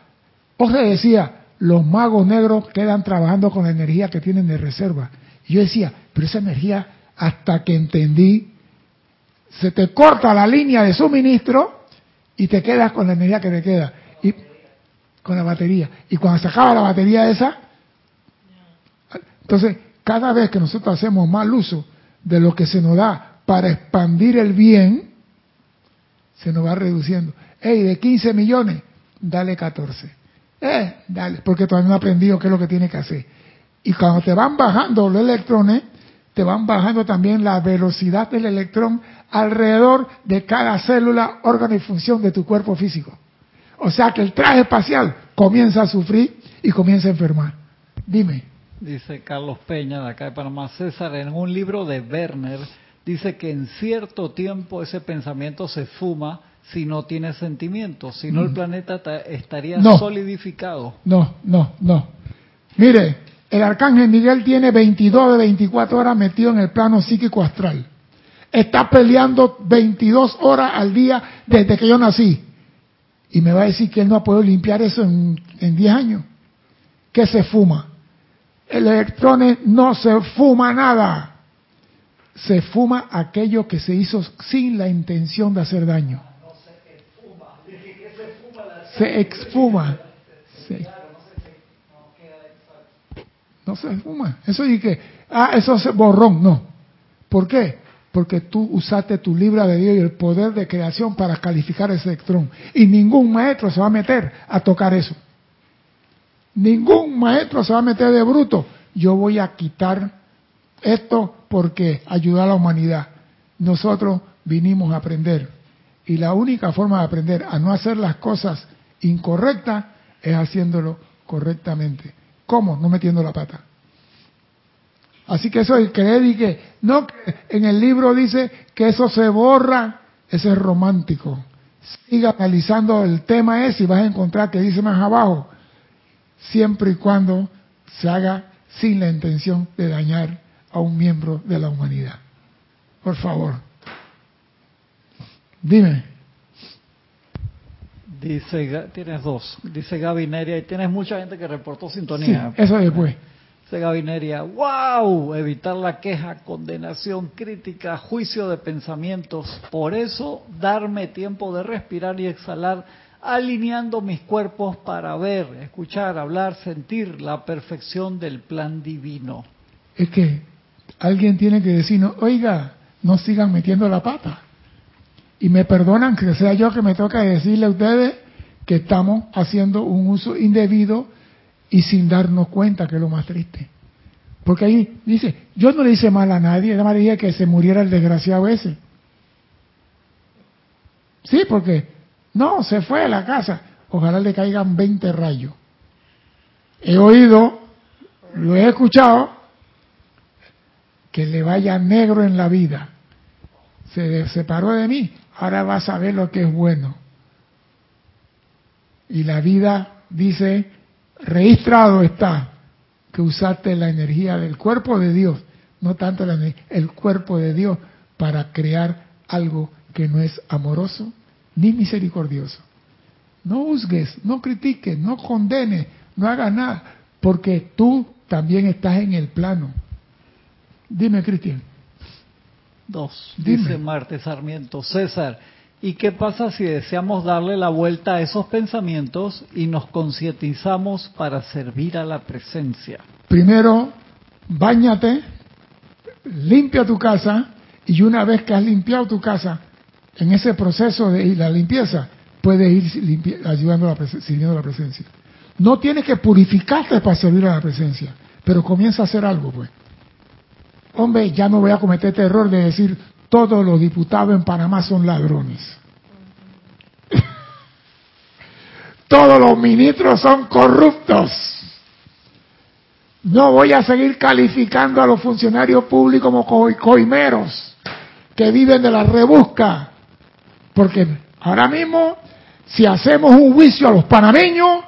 Os decía, los magos negros quedan trabajando con la energía que tienen de reserva. Yo decía, pero esa energía, hasta que entendí, se te corta la línea de suministro y te quedas con la energía que te queda. Y con la batería. Y cuando se acaba la batería esa, entonces cada vez que nosotros hacemos mal uso de lo que se nos da para expandir el bien, se nos va reduciendo. Hey, de 15 millones, dale 14. Eh, dale, porque todavía no ha aprendido qué es lo que tiene que hacer. Y cuando te van bajando los electrones, te van bajando también la velocidad del electrón alrededor de cada célula, órgano y función de tu cuerpo físico. O sea que el traje espacial comienza a sufrir y comienza a enfermar. Dime. Dice Carlos Peña de acá de Panamá, César, en un libro de Werner, dice que en cierto tiempo ese pensamiento se fuma si no tiene sentimientos, si no el mm. planeta estaría solidificado. No, no, no. Mire, el arcángel Miguel tiene 22 de 24 horas metido en el plano psíquico astral. está peleando 22 horas al día desde que yo nací. Y me va a decir que él no ha podido limpiar eso en, en 10 años. Que se fuma. El electrones no se fuma nada. Se fuma aquello que se hizo sin la intención de hacer daño. Se exfuma. Se, no se fuma. Eso y que, ah, eso es borrón. No. ¿Por qué? Porque tú usaste tu libra de Dios y el poder de creación para calificar ese electrón. Y ningún maestro se va a meter a tocar eso. Ningún maestro se va a meter de bruto. Yo voy a quitar esto porque ayuda a la humanidad. Nosotros vinimos a aprender. Y la única forma de aprender a no hacer las cosas incorrectas es haciéndolo correctamente. ¿Cómo? No metiendo la pata. Así que eso es creer y que, no, en el libro dice que eso se borra, eso es romántico. Siga analizando el tema ese y vas a encontrar que dice más abajo, siempre y cuando se haga sin la intención de dañar a un miembro de la humanidad. Por favor. Dime. Dice, tienes dos. Dice Gaby Neria, y tienes mucha gente que reportó sintonía. Sí, eso después. Dice Gaby Neria, wow, evitar la queja, condenación, crítica, juicio de pensamientos. Por eso, darme tiempo de respirar y exhalar, alineando mis cuerpos para ver, escuchar, hablar, sentir la perfección del plan divino. Es que alguien tiene que decirnos, oiga, no sigan metiendo la pata. Y me perdonan que sea yo que me toca decirle a ustedes que estamos haciendo un uso indebido y sin darnos cuenta, que es lo más triste. Porque ahí dice, yo no le hice mal a nadie, nada más dije que se muriera el desgraciado ese. Sí, porque no, se fue a la casa. Ojalá le caigan 20 rayos. He oído, lo he escuchado, que le vaya negro en la vida. Se separó de mí ahora vas a ver lo que es bueno. Y la vida dice, registrado está que usaste la energía del cuerpo de Dios, no tanto la, el cuerpo de Dios, para crear algo que no es amoroso ni misericordioso. No juzgues, no critiques, no condenes, no hagas nada, porque tú también estás en el plano. Dime, Cristian. Dos, dice Marte Sarmiento. César, ¿y qué pasa si deseamos darle la vuelta a esos pensamientos y nos concientizamos para servir a la presencia? Primero, bañate, limpia tu casa y una vez que has limpiado tu casa, en ese proceso de la limpieza, puedes ir ayudando a la sirviendo a la presencia. No tienes que purificarte para servir a la presencia, pero comienza a hacer algo, pues hombre, ya no voy a cometer este error de decir todos los diputados en Panamá son ladrones. todos los ministros son corruptos. No voy a seguir calificando a los funcionarios públicos como coimeros que viven de la rebusca. Porque ahora mismo, si hacemos un juicio a los panameños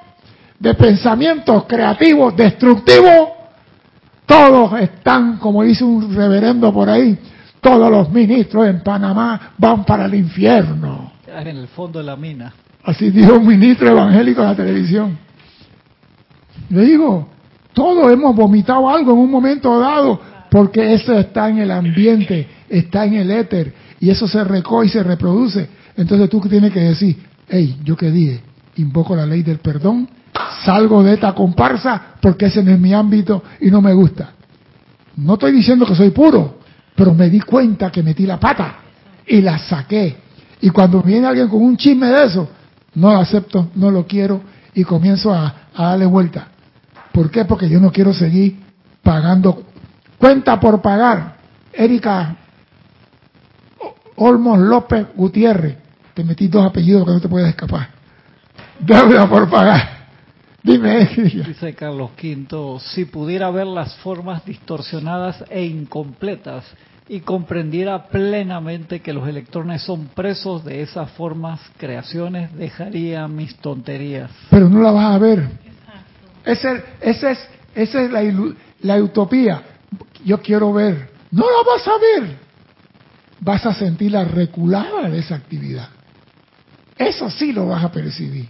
de pensamientos creativos destructivos, todos están, como dice un reverendo por ahí, todos los ministros en Panamá van para el infierno. En el fondo de la mina. Así dijo un ministro evangélico en la televisión. Le digo, todos hemos vomitado algo en un momento dado, porque eso está en el ambiente, está en el éter, y eso se recoge y se reproduce. Entonces tú tienes que decir, hey, yo qué dije, invoco la ley del perdón salgo de esta comparsa porque ese no es mi ámbito y no me gusta. No estoy diciendo que soy puro, pero me di cuenta que metí la pata y la saqué. Y cuando viene alguien con un chisme de eso, no lo acepto, no lo quiero y comienzo a, darle vuelta. ¿Por qué? Porque yo no quiero seguir pagando cuenta por pagar. Erika Olmos López Gutiérrez, te metí dos apellidos que no te puedes escapar. Deuda por pagar. Dime. Dice Carlos V, si pudiera ver las formas distorsionadas e incompletas y comprendiera plenamente que los electrones son presos de esas formas, creaciones, dejaría mis tonterías. Pero no la vas a ver. Esa es, esa es la, la utopía. Yo quiero ver. No la vas a ver. vas a sentir la reculada de esa actividad. Eso sí lo vas a percibir.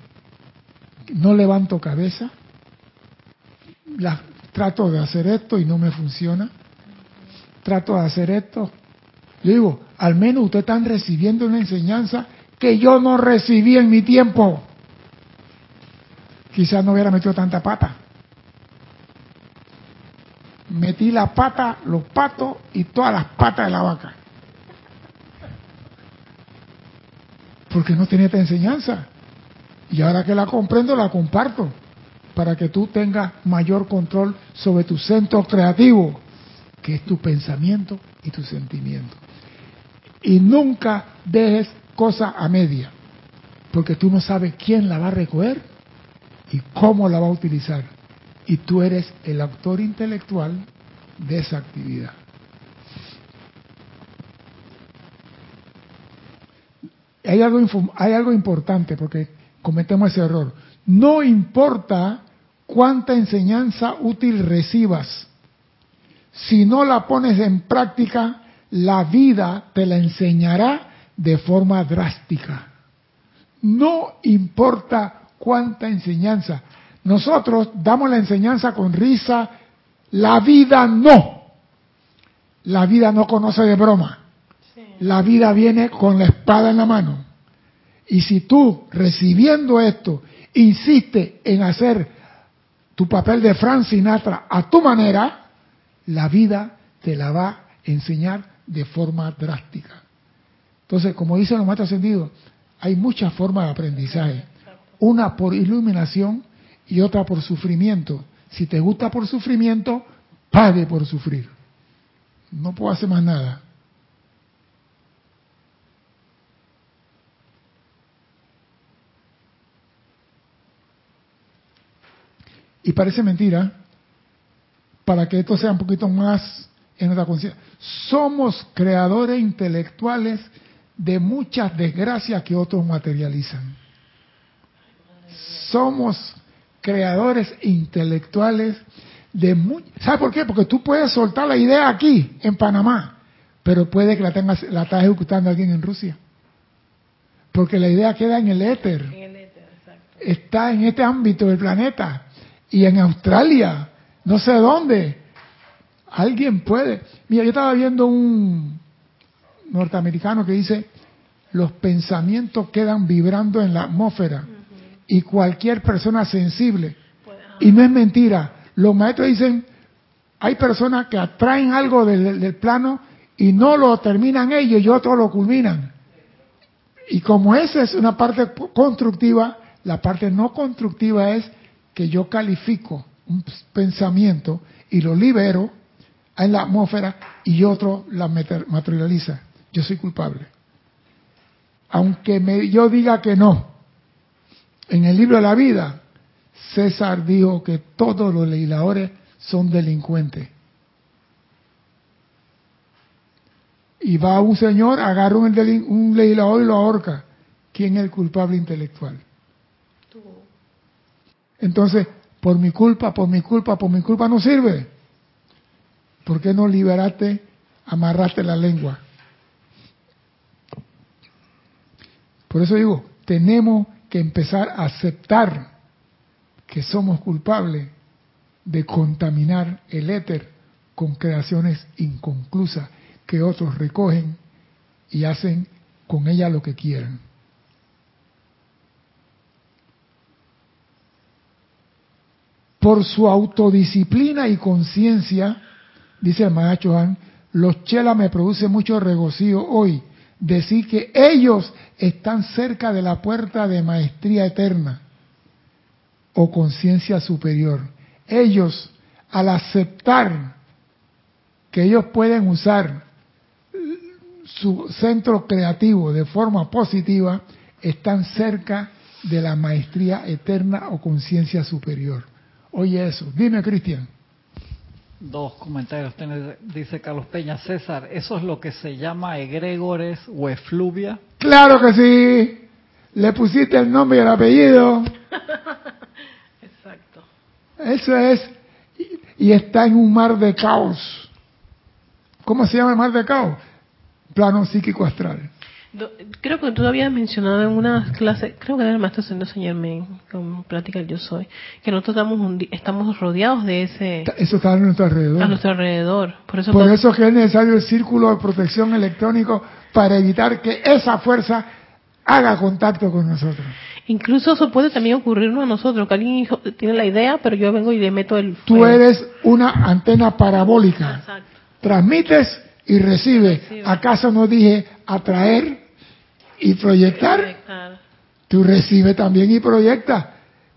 No levanto cabeza, trato de hacer esto y no me funciona. Trato de hacer esto. Yo digo, al menos ustedes están recibiendo una enseñanza que yo no recibí en mi tiempo. Quizás no hubiera metido tanta pata. Metí la pata, los patos y todas las patas de la vaca. Porque no tenía esta enseñanza. Y ahora que la comprendo, la comparto para que tú tengas mayor control sobre tu centro creativo, que es tu pensamiento y tu sentimiento. Y nunca dejes cosa a media, porque tú no sabes quién la va a recoger y cómo la va a utilizar. Y tú eres el autor intelectual de esa actividad. Hay algo, hay algo importante porque cometemos ese error. No importa cuánta enseñanza útil recibas, si no la pones en práctica, la vida te la enseñará de forma drástica. No importa cuánta enseñanza. Nosotros damos la enseñanza con risa, la vida no. La vida no conoce de broma. La vida viene con la espada en la mano. Y si tú, recibiendo esto, insistes en hacer tu papel de Frank Sinatra a tu manera, la vida te la va a enseñar de forma drástica. Entonces, como dicen los maestros ascendidos, hay muchas formas de aprendizaje. Una por iluminación y otra por sufrimiento. Si te gusta por sufrimiento, pague por sufrir. No puedo hacer más nada. Y parece mentira, para que esto sea un poquito más en nuestra conciencia. Somos creadores intelectuales de muchas desgracias que otros materializan. Somos creadores intelectuales de muchas... ¿Sabes por qué? Porque tú puedes soltar la idea aquí, en Panamá, pero puede que la, tengas, la estás ejecutando alguien en Rusia. Porque la idea queda en el éter. En el éter Está en este ámbito del planeta y en Australia, no sé dónde. Alguien puede. Mira, yo estaba viendo un norteamericano que dice, los pensamientos quedan vibrando en la atmósfera y cualquier persona sensible. Y no es mentira. Los maestros dicen, hay personas que atraen algo del, plano y no lo terminan ellos y otros lo culminan. Y como esa es una parte constructiva, la parte no constructiva es que yo califico un pensamiento y lo libero en la atmósfera y otro la materializa. Yo soy culpable. Aunque me, yo diga que no, en el libro de la vida, César dijo que todos los legisladores son delincuentes. Y va un señor, agarra un, un legislador y lo ahorca. ¿Quién es el culpable intelectual? Entonces, por mi culpa, por mi culpa, por mi culpa no sirve. ¿Por qué no liberaste, amarraste la lengua? Por eso digo, tenemos que empezar a aceptar que somos culpables de contaminar el éter con creaciones inconclusas que otros recogen y hacen con ella lo que quieran. Por su autodisciplina y conciencia, dice el maestro Han, los chelas me producen mucho regocijo hoy. Decir que ellos están cerca de la puerta de maestría eterna o conciencia superior. Ellos, al aceptar que ellos pueden usar su centro creativo de forma positiva, están cerca de la maestría eterna o conciencia superior. Oye eso. Dime, Cristian. Dos comentarios. Dice Carlos Peña, César, ¿eso es lo que se llama egregores o efluvia? Claro que sí. Le pusiste el nombre y el apellido. Exacto. Eso es. Y está en un mar de caos. ¿Cómo se llama el mar de caos? plano psíquico astral. Creo que tú habías mencionado en una clase, creo que era el maestro Sendo Saint Germain, con Plática del Yo Soy, que nosotros estamos, un estamos rodeados de ese, Eso está a nuestro alrededor. a nuestro alrededor. Por eso, Por eso es que es necesario el círculo de protección electrónico para evitar que esa fuerza haga contacto con nosotros. incluso eso puede también ocurrirnos a nosotros, que alguien tiene la idea, pero yo vengo y le meto el... Tú eres una antena parabólica. Exacto. Transmites y recibes. Recibe. ¿Acaso no dije atraer y proyectar? Tú recibes también y proyectas.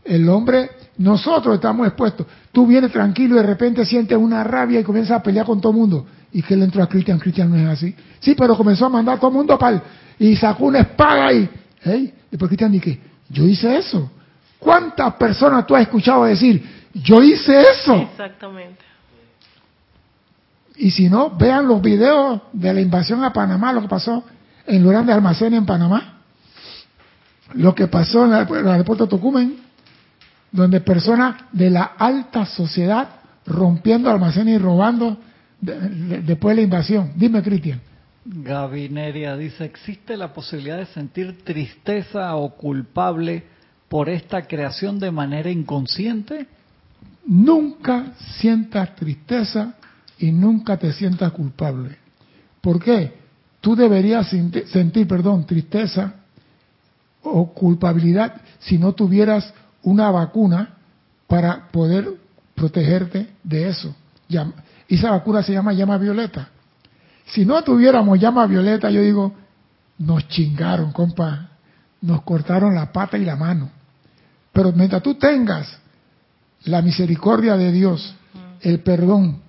El hombre, nosotros estamos expuestos. Tú vienes tranquilo y de repente sientes una rabia y comienzas a pelear con todo el mundo. ¿Y que le entró a Cristian? Cristian no es así. Sí, pero comenzó a mandar a todo el mundo para y sacó una espada y... ¿hey? Después Cristian dice, yo hice eso. ¿Cuántas personas tú has escuchado decir, yo hice eso? Exactamente. Y si no, vean los videos de la invasión a Panamá, lo que pasó en los grandes almacenes en Panamá, lo que pasó en el aer- el aeropuerto de Tocumen, donde personas de la alta sociedad rompiendo almacenes y robando de- de- después de la invasión. Dime, Cristian. Gabineria dice, ¿existe la posibilidad de sentir tristeza o culpable por esta creación de manera inconsciente? Nunca sientas tristeza y nunca te sientas culpable. ¿Por qué? Tú deberías senti- sentir, perdón, tristeza o culpabilidad si no tuvieras una vacuna para poder protegerte de eso. Llam- Esa vacuna se llama llama violeta. Si no tuviéramos llama violeta, yo digo, nos chingaron, compa, nos cortaron la pata y la mano. Pero mientras tú tengas la misericordia de Dios, el perdón,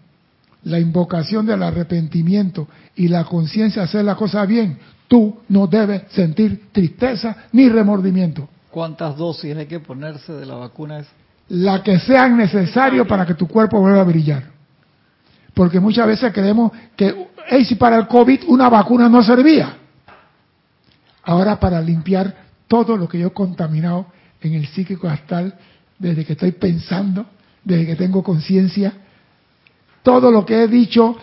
la invocación del arrepentimiento y la conciencia de hacer la cosa bien, tú no debes sentir tristeza ni remordimiento. ¿Cuántas dosis hay que ponerse de la vacuna esa? La que sean necesario para que tu cuerpo vuelva a brillar. Porque muchas veces creemos que "Ey, si para el COVID una vacuna no servía. Ahora para limpiar todo lo que yo he contaminado en el psíquico astral desde que estoy pensando, desde que tengo conciencia, todo lo que he dicho,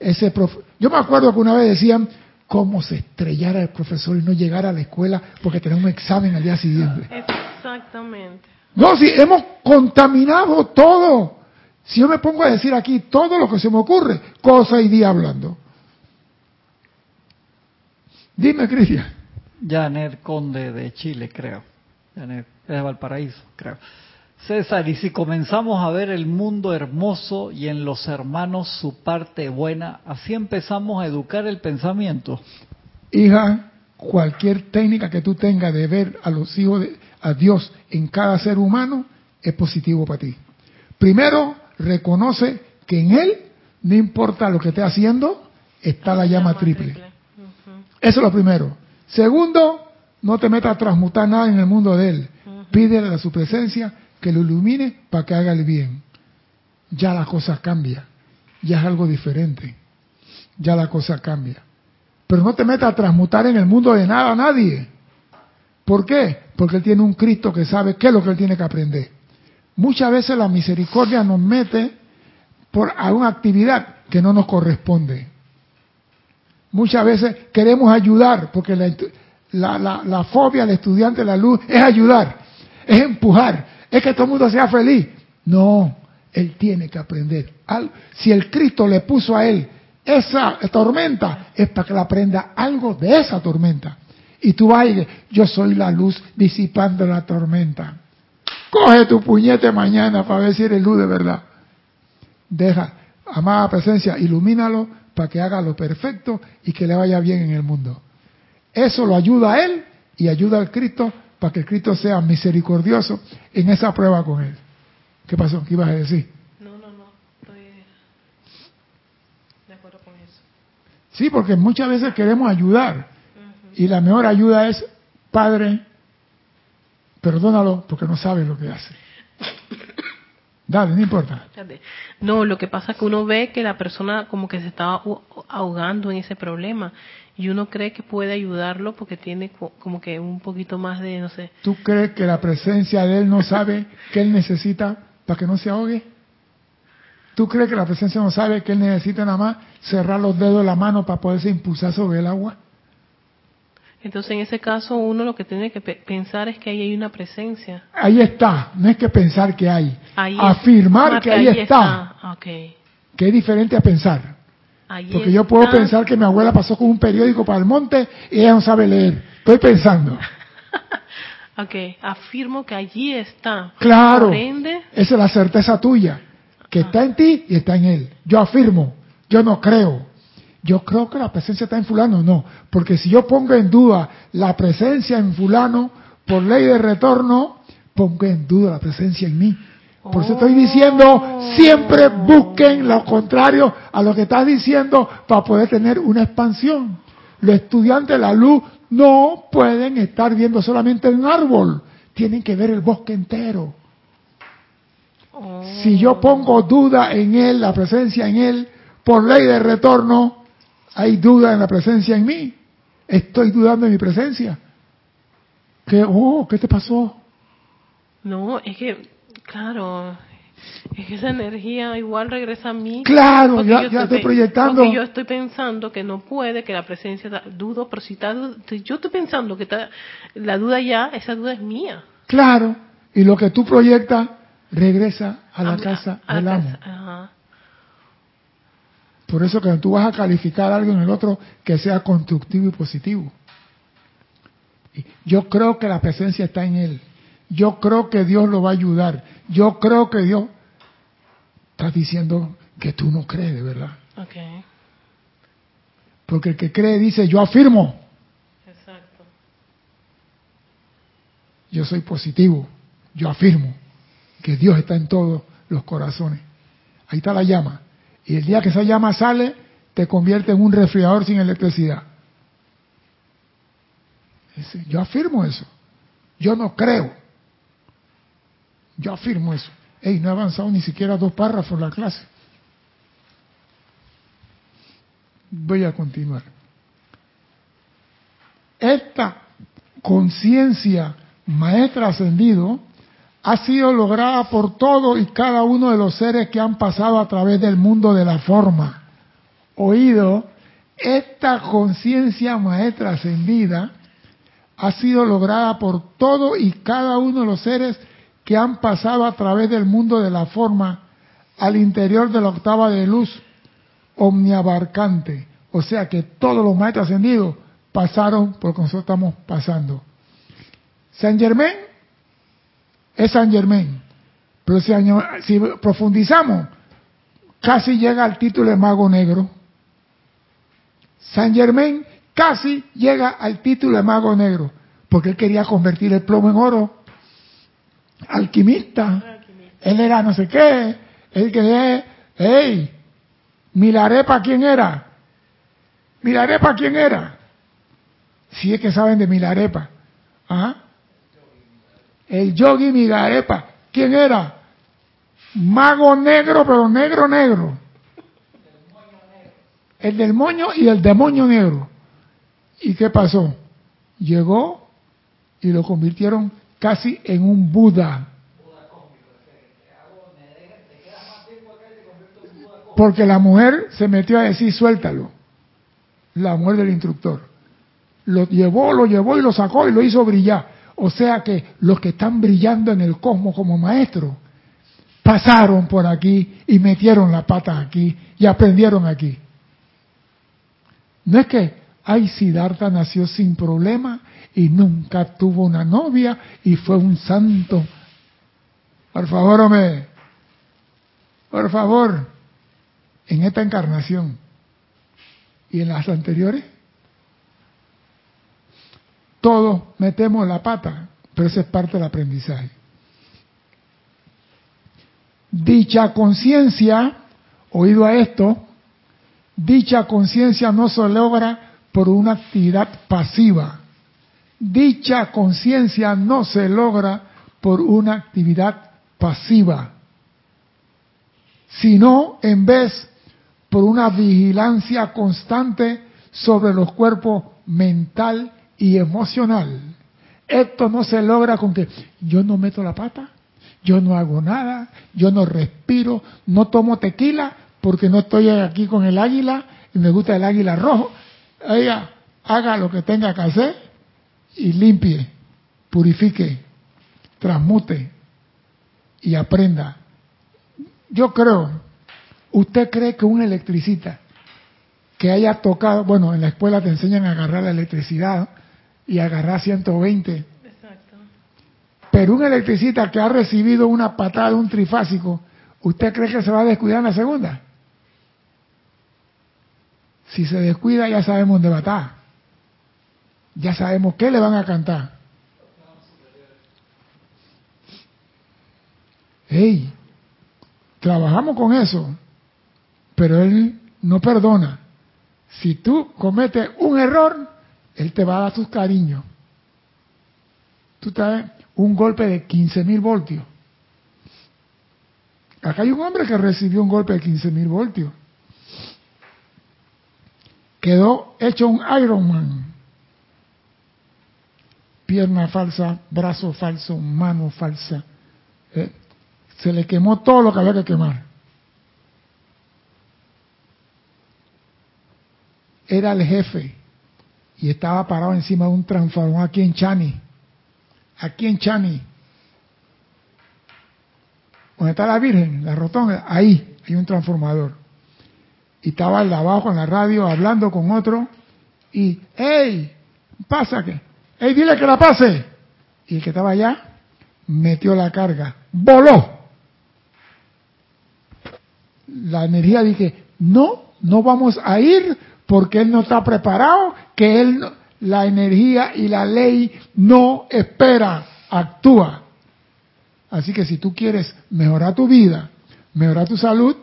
ese prof- yo me acuerdo que una vez decían cómo se estrellara el profesor y no llegara a la escuela porque tenía un examen al día siguiente. Exactamente. No, si hemos contaminado todo. Si yo me pongo a decir aquí todo lo que se me ocurre, cosa y día hablando. Dime, Cristian. Janet Conde de Chile, creo. Janet es de Valparaíso, creo. César, y si comenzamos a ver el mundo hermoso y en los hermanos su parte buena, así empezamos a educar el pensamiento. Hija, cualquier técnica que tú tengas de ver a los hijos de a Dios en cada ser humano es positivo para ti. Primero, reconoce que en él, no importa lo que esté haciendo, está la llama triple. Eso es lo primero. Segundo, no te metas a transmutar nada en el mundo de él. Pídele a su presencia que lo ilumine para que haga el bien. Ya la cosa cambia. Ya es algo diferente. Ya la cosa cambia. Pero no te metas a transmutar en el mundo de nada a nadie. ¿Por qué? Porque él tiene un Cristo que sabe qué es lo que él tiene que aprender. Muchas veces la misericordia nos mete por a una actividad que no nos corresponde. Muchas veces queremos ayudar, porque la, la, la, la fobia del estudiante de la luz es ayudar, es empujar, es que todo el mundo sea feliz. No, él tiene que aprender. Al- Si el Cristo le puso a él esa tormenta, es para que él aprenda algo de esa tormenta. Y tú vas y yo soy la luz disipando la tormenta. Coge tu puñete mañana para ver si eres luz de verdad. Deja, amada presencia, ilumínalo para que haga lo perfecto y que le vaya bien en el mundo. Eso lo ayuda a él y ayuda al Cristo para que Cristo sea misericordioso en esa prueba con él. ¿Qué pasó? ¿Qué ibas a decir? No, no, no. Estoy de acuerdo con eso. Sí, porque muchas veces queremos ayudar y la mejor ayuda es, Padre, perdónalo porque no sabe lo que hace. Dale, no importa. No, lo que pasa es que uno ve que la persona como que se está ahogando en ese problema y uno cree que puede ayudarlo porque tiene co- como que un poquito más de, no sé, ¿Tú crees que la presencia de él no sabe qué él necesita para que no se ahogue? ¿Tú crees que la presencia no sabe que él necesita nada más cerrar los dedos de la mano para poderse impulsar sobre el agua? Entonces, en ese caso, uno lo que tiene que pe- pensar es que ahí hay una presencia. Ahí está, no es que pensar que hay, Ahí afirmar que ahí está, Ah, Ok. que es diferente a pensar. Ahí Porque yo puedo está. pensar que mi abuela pasó con un periódico para el monte y ella no sabe leer. Estoy pensando. Ok, afirmo que allí está. Claro, esa es la certeza tuya, que está en ti y está en él. Yo afirmo, yo no creo. Yo creo que la presencia está en fulano, no. Porque si yo pongo en duda la presencia en fulano, por ley de retorno, pongo en duda la presencia en mí. Por eso estoy diciendo, siempre busquen lo contrario a lo que estás diciendo para poder tener una expansión. Los estudiantes de la luz no pueden estar viendo solamente un árbol, tienen que ver el bosque entero. oh, Si yo pongo duda en él, la presencia en él, por ley de retorno, hay duda en la presencia en mí. Estoy dudando de mi presencia. ¿Qué, oh, ¿qué te pasó? no, es que, claro, es que esa energía igual regresa a mí. Claro, ya, yo ya estoy proyectando. Porque yo estoy pensando que no puede, que la presencia da- dudo, pero si está, yo estoy pensando que está, la duda ya, esa duda es mía. Claro. Y lo que tú proyectas regresa a la casa a la del amo. casa, ajá. Por eso que tú vas a calificar algo en el otro que sea constructivo y positivo. Yo creo que la presencia está en él. Yo creo que Dios lo va a ayudar. Yo creo que Dios... Estás diciendo que tú no crees, de verdad. Ok, Porque el que cree dice, yo afirmo, exacto. yo soy positivo, yo afirmo que Dios está en todos los corazones. Ahí está la llama. Y el día que esa llama sale, te convierte en un resfriador sin electricidad. Yo afirmo eso. Yo no creo. Yo afirmo eso. Ey, no he avanzado ni siquiera dos párrafos la clase. Voy a continuar. Esta conciencia maestra ascendido ha sido lograda por todo y cada uno de los seres que han pasado a través del mundo de la forma. Oído, esta conciencia maestra ascendida ha sido lograda por todo y cada uno de los seres que han pasado a través del mundo de la forma al interior de la octava de luz omniabarcante. O sea que todos los maestros ascendidos pasaron por lo que nosotros estamos pasando. San Germán es San Germán. Pero si, si profundizamos, casi llega al título de mago negro. San Germán casi llega al título de mago negro, porque él quería convertir el plomo en oro. Alquimista. Él era no sé qué. Él quería, hey, Milarepa, ¿quién era? Milarepa, ¿quién era? Si es que saben de Milarepa. ¿Ah? El yogi Milarepa, ¿quién era? Mago negro, pero negro, negro. El del moño y el demonio negro. ¿Y qué pasó? Llegó y lo convirtieron casi en un Buda. Porque la mujer se metió a decir, suéltalo. La mujer del instructor. Lo llevó, lo llevó y lo sacó y lo hizo brillar. O sea que los que están brillando en el cosmos como maestros pasaron por aquí y metieron la pata aquí y aprendieron aquí. No es que, ay, Siddhartha nació sin problema y nunca tuvo una novia y fue un santo. Por favor, hombre, por favor, en esta encarnación y en las anteriores, todos metemos la pata, pero esa es parte del aprendizaje. Dicha conciencia, oído a esto, dicha conciencia no se logra por una actividad pasiva. Dicha conciencia no se logra por una actividad pasiva, sino en vez por una vigilancia constante sobre los cuerpos mental y emocional. Esto no se logra con que yo no meto la pata, yo no hago nada, yo no respiro, no tomo tequila porque no estoy aquí con el águila y me gusta el águila rojo. Ella haga lo que tenga que hacer y limpie, purifique, transmute y aprenda. Yo creo, ¿usted cree que un electricista que haya tocado, bueno, en la escuela te enseñan a agarrar la electricidad y agarrar 120 pero un electricista que ha recibido una patada de un trifásico, ¿usted cree que se va a descuidar en la segunda? Si se descuida ya sabemos dónde va a estar. Ya sabemos qué le van a cantar. Hey, trabajamos con eso, pero él no perdona. Si tú cometes un error, él te va a dar sus cariños. Tú sabes, un golpe de 15.000 voltios. Acá hay un hombre que recibió un golpe de 15.000 voltios. Quedó hecho un Ironman. Pierna falsa, brazo falso, mano falsa. Eh, se le quemó todo lo que había que quemar. Era el jefe y estaba parado encima de un transformador aquí en Chani aquí en Chani, donde está la Virgen, la rotonda, ahí hay un transformador. Y estaba abajo en la radio hablando con otro y, hey, pasa que, hey, dile que la pase. Y el que estaba allá metió la carga, voló. La energía dije, no, no vamos a ir porque él no está preparado, que él la energía y la ley no espera, actúa. Así que si tú quieres mejorar tu vida, mejorar tu salud,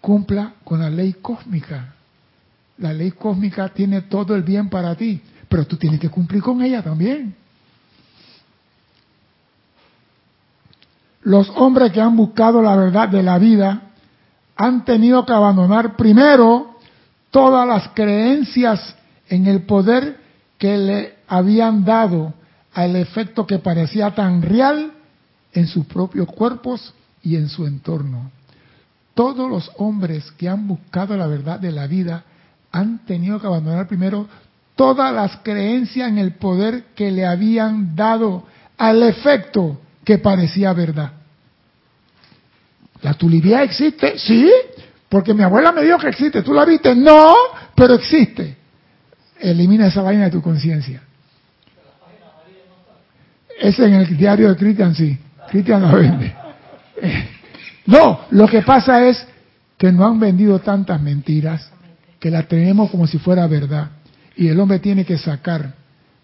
cumpla con la ley cósmica. La ley cósmica tiene todo el bien para ti, pero tú tienes que cumplir con ella también. Los hombres que han buscado la verdad de la vida han tenido que abandonar primero todas las creencias en el poder que le habían dado al efecto que parecía tan real en sus propios cuerpos y en su entorno. Todos los hombres que han buscado la verdad de la vida han tenido que abandonar primero todas las creencias en el poder que le habían dado al efecto que parecía verdad. ¿La tulibía existe? Sí, porque mi abuela me dijo que existe. ¿Tú la viste? No, pero existe. Elimina esa vaina de tu conciencia. Ese en el diario de Cristian, sí. Cristian la vende. No, lo que pasa es que no han vendido tantas mentiras que las tenemos como si fuera verdad. Y el hombre tiene que sacar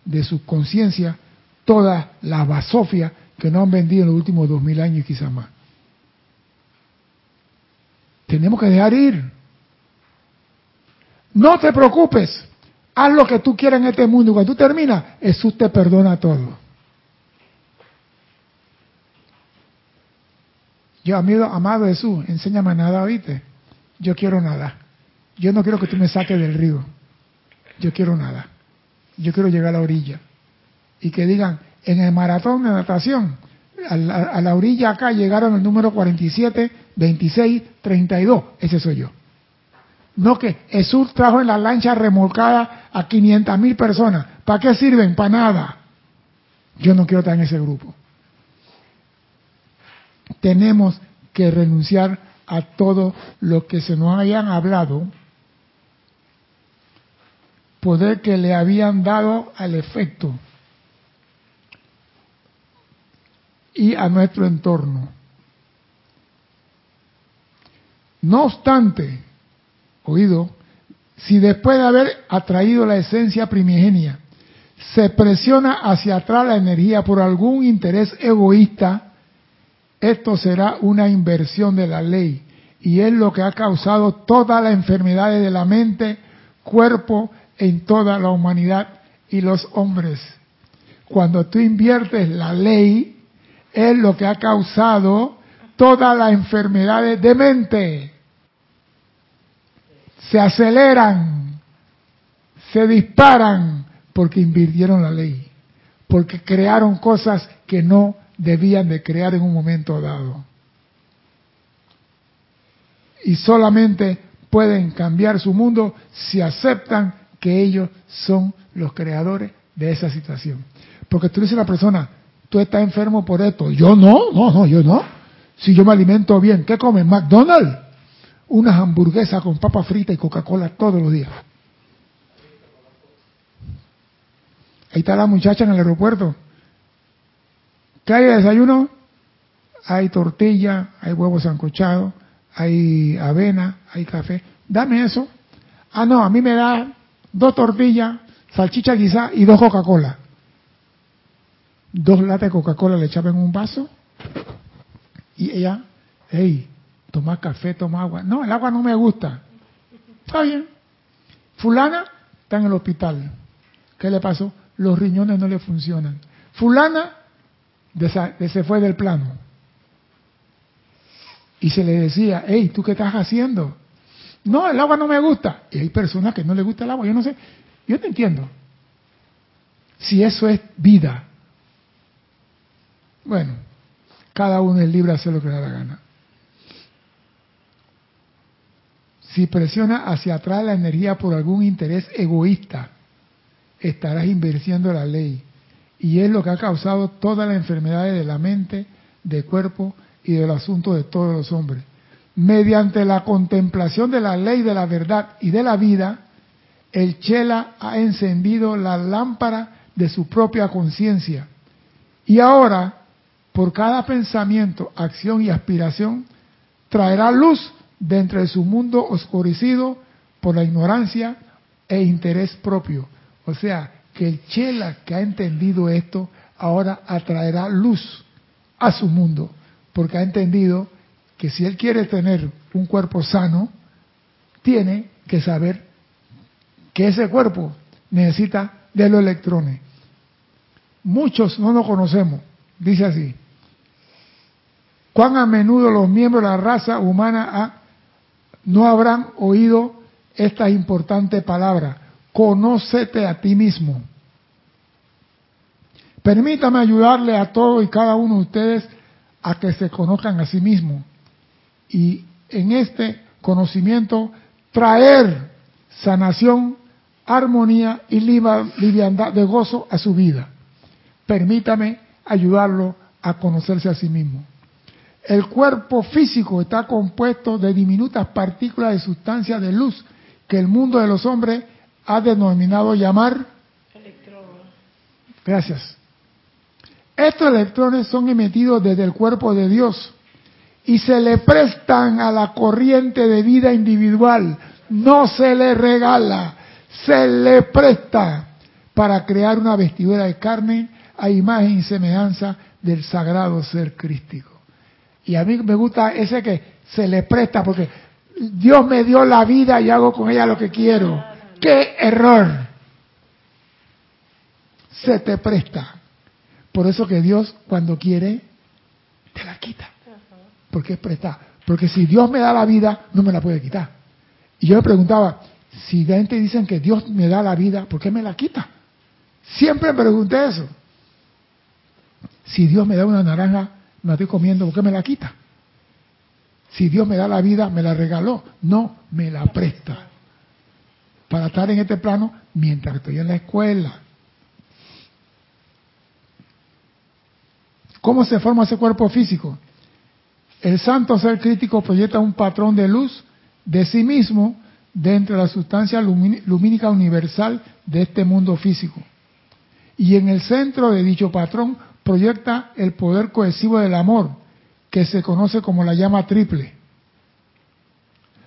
de su conciencia toda la basofia que no han vendido en los últimos dos mil años y quizás más. Tenemos que dejar ir. No te preocupes. Haz lo que tú quieras en este mundo. Cuando tú terminas, Jesús te perdona todo. Yo, amigo, amado Jesús, enséñame nada, oíste. Yo quiero nada. Yo no quiero que tú me saques del río. Yo quiero nada. Yo quiero llegar a la orilla. Y que digan, en el maratón de natación, a la, a la orilla acá llegaron el número 47, 26, 32. Ese soy yo. No que Jesús trajo en la lancha remolcada a 500 mil personas. ¿Para qué sirven? Para nada. Yo no quiero estar en ese grupo. Tenemos que renunciar a todo lo que se nos hayan hablado, poder que le habían dado al efecto y a nuestro entorno. No obstante, oído, si después de haber atraído la esencia primigenia, se presiona hacia atrás la energía por algún interés egoísta, esto será una inversión de la ley y es lo que ha causado todas las enfermedades de la mente, cuerpo en toda la humanidad y los hombres. Cuando tú inviertes la ley, es lo que ha causado todas las enfermedades de mente se aceleran, se disparan porque invirtieron la ley, porque crearon cosas que no debían de crear en un momento dado. Y solamente pueden cambiar su mundo si aceptan que ellos son los creadores de esa situación. Porque tú dices a la persona, tú estás enfermo por esto. Yo no, no, no, yo no. Si yo me alimento bien, ¿qué comen? McDonald's. Unas hamburguesas con papa frita y Coca-Cola todos los días. Ahí está la muchacha en el aeropuerto. ¿Qué hay de desayuno? Hay tortilla, hay huevos sancochados, hay avena, hay café. Dame eso. Ah, no, a mí me da dos tortillas, salchicha quizá y dos Coca-Cola. Dos latas de Coca-Cola le echaba en un vaso y ella, hey, toma café, toma agua. No, el agua no me gusta. Está bien. Fulana está en el hospital. ¿Qué le pasó? Los riñones no le funcionan. Fulana se fue del plano. Y se le decía, hey, ¿tú qué estás haciendo? No, el agua no me gusta. Y hay personas que no les gusta el agua. Yo no sé. Yo te entiendo. Si eso es vida. Bueno, cada uno es libre de hacer lo que le da la gana. Si presiona hacia atrás la energía por algún interés egoísta, estarás invirtiendo la ley. Y es lo que ha causado todas las enfermedades de la mente, del cuerpo y del asunto de todos los hombres. Mediante la contemplación de la ley de la verdad y de la vida, el Chela ha encendido la lámpara de su propia conciencia. Y ahora, por cada pensamiento, acción y aspiración, traerá luz dentro de su mundo oscurecido por la ignorancia e interés propio. O sea, que el Chela que ha entendido esto ahora atraerá luz a su mundo, porque ha entendido que si él quiere tener un cuerpo sano, tiene que saber que ese cuerpo necesita de los electrones. Muchos no lo conocemos, dice así. Cuán a menudo los miembros de la raza humana no habrán oído estas importantes palabras. Conócete a ti mismo. Permítame ayudarle a todos y cada uno de ustedes a que se conozcan a sí mismos y en este conocimiento traer sanación, armonía y liviandad de gozo a su vida. Permítame ayudarlo a conocerse a sí mismo. El cuerpo físico está compuesto de diminutas partículas de sustancia de luz que el mundo de los hombres ha denominado llamar electrones. Gracias. Estos electrones son emitidos desde el cuerpo de Dios y se le prestan a la corriente de vida individual, no se le regala, se le presta para crear una vestidura de carne a imagen y semejanza del sagrado ser crístico. Y a mí me gusta ese que se le presta porque Dios me dio la vida y hago con ella lo que quiero. ¡Qué error! Se te presta. Por eso que Dios cuando quiere, te la quita. Porque es prestada. Porque si Dios me da la vida, no me la puede quitar. Y yo me preguntaba, si la gente dicen que Dios me da la vida, ¿por qué me la quita? Siempre me pregunté eso. Si Dios me da una naranja, me la estoy comiendo, ¿por qué me la quita? Si Dios me da la vida, me la regaló. No, me la presta. Para estar en este plano mientras estoy en la escuela. ¿Cómo se forma ese cuerpo físico? El santo ser crítico proyecta un patrón de luz de sí mismo dentro de la sustancia lumínica universal de este mundo físico. Y en el centro de dicho patrón proyecta el poder cohesivo del amor, que se conoce como la llama triple.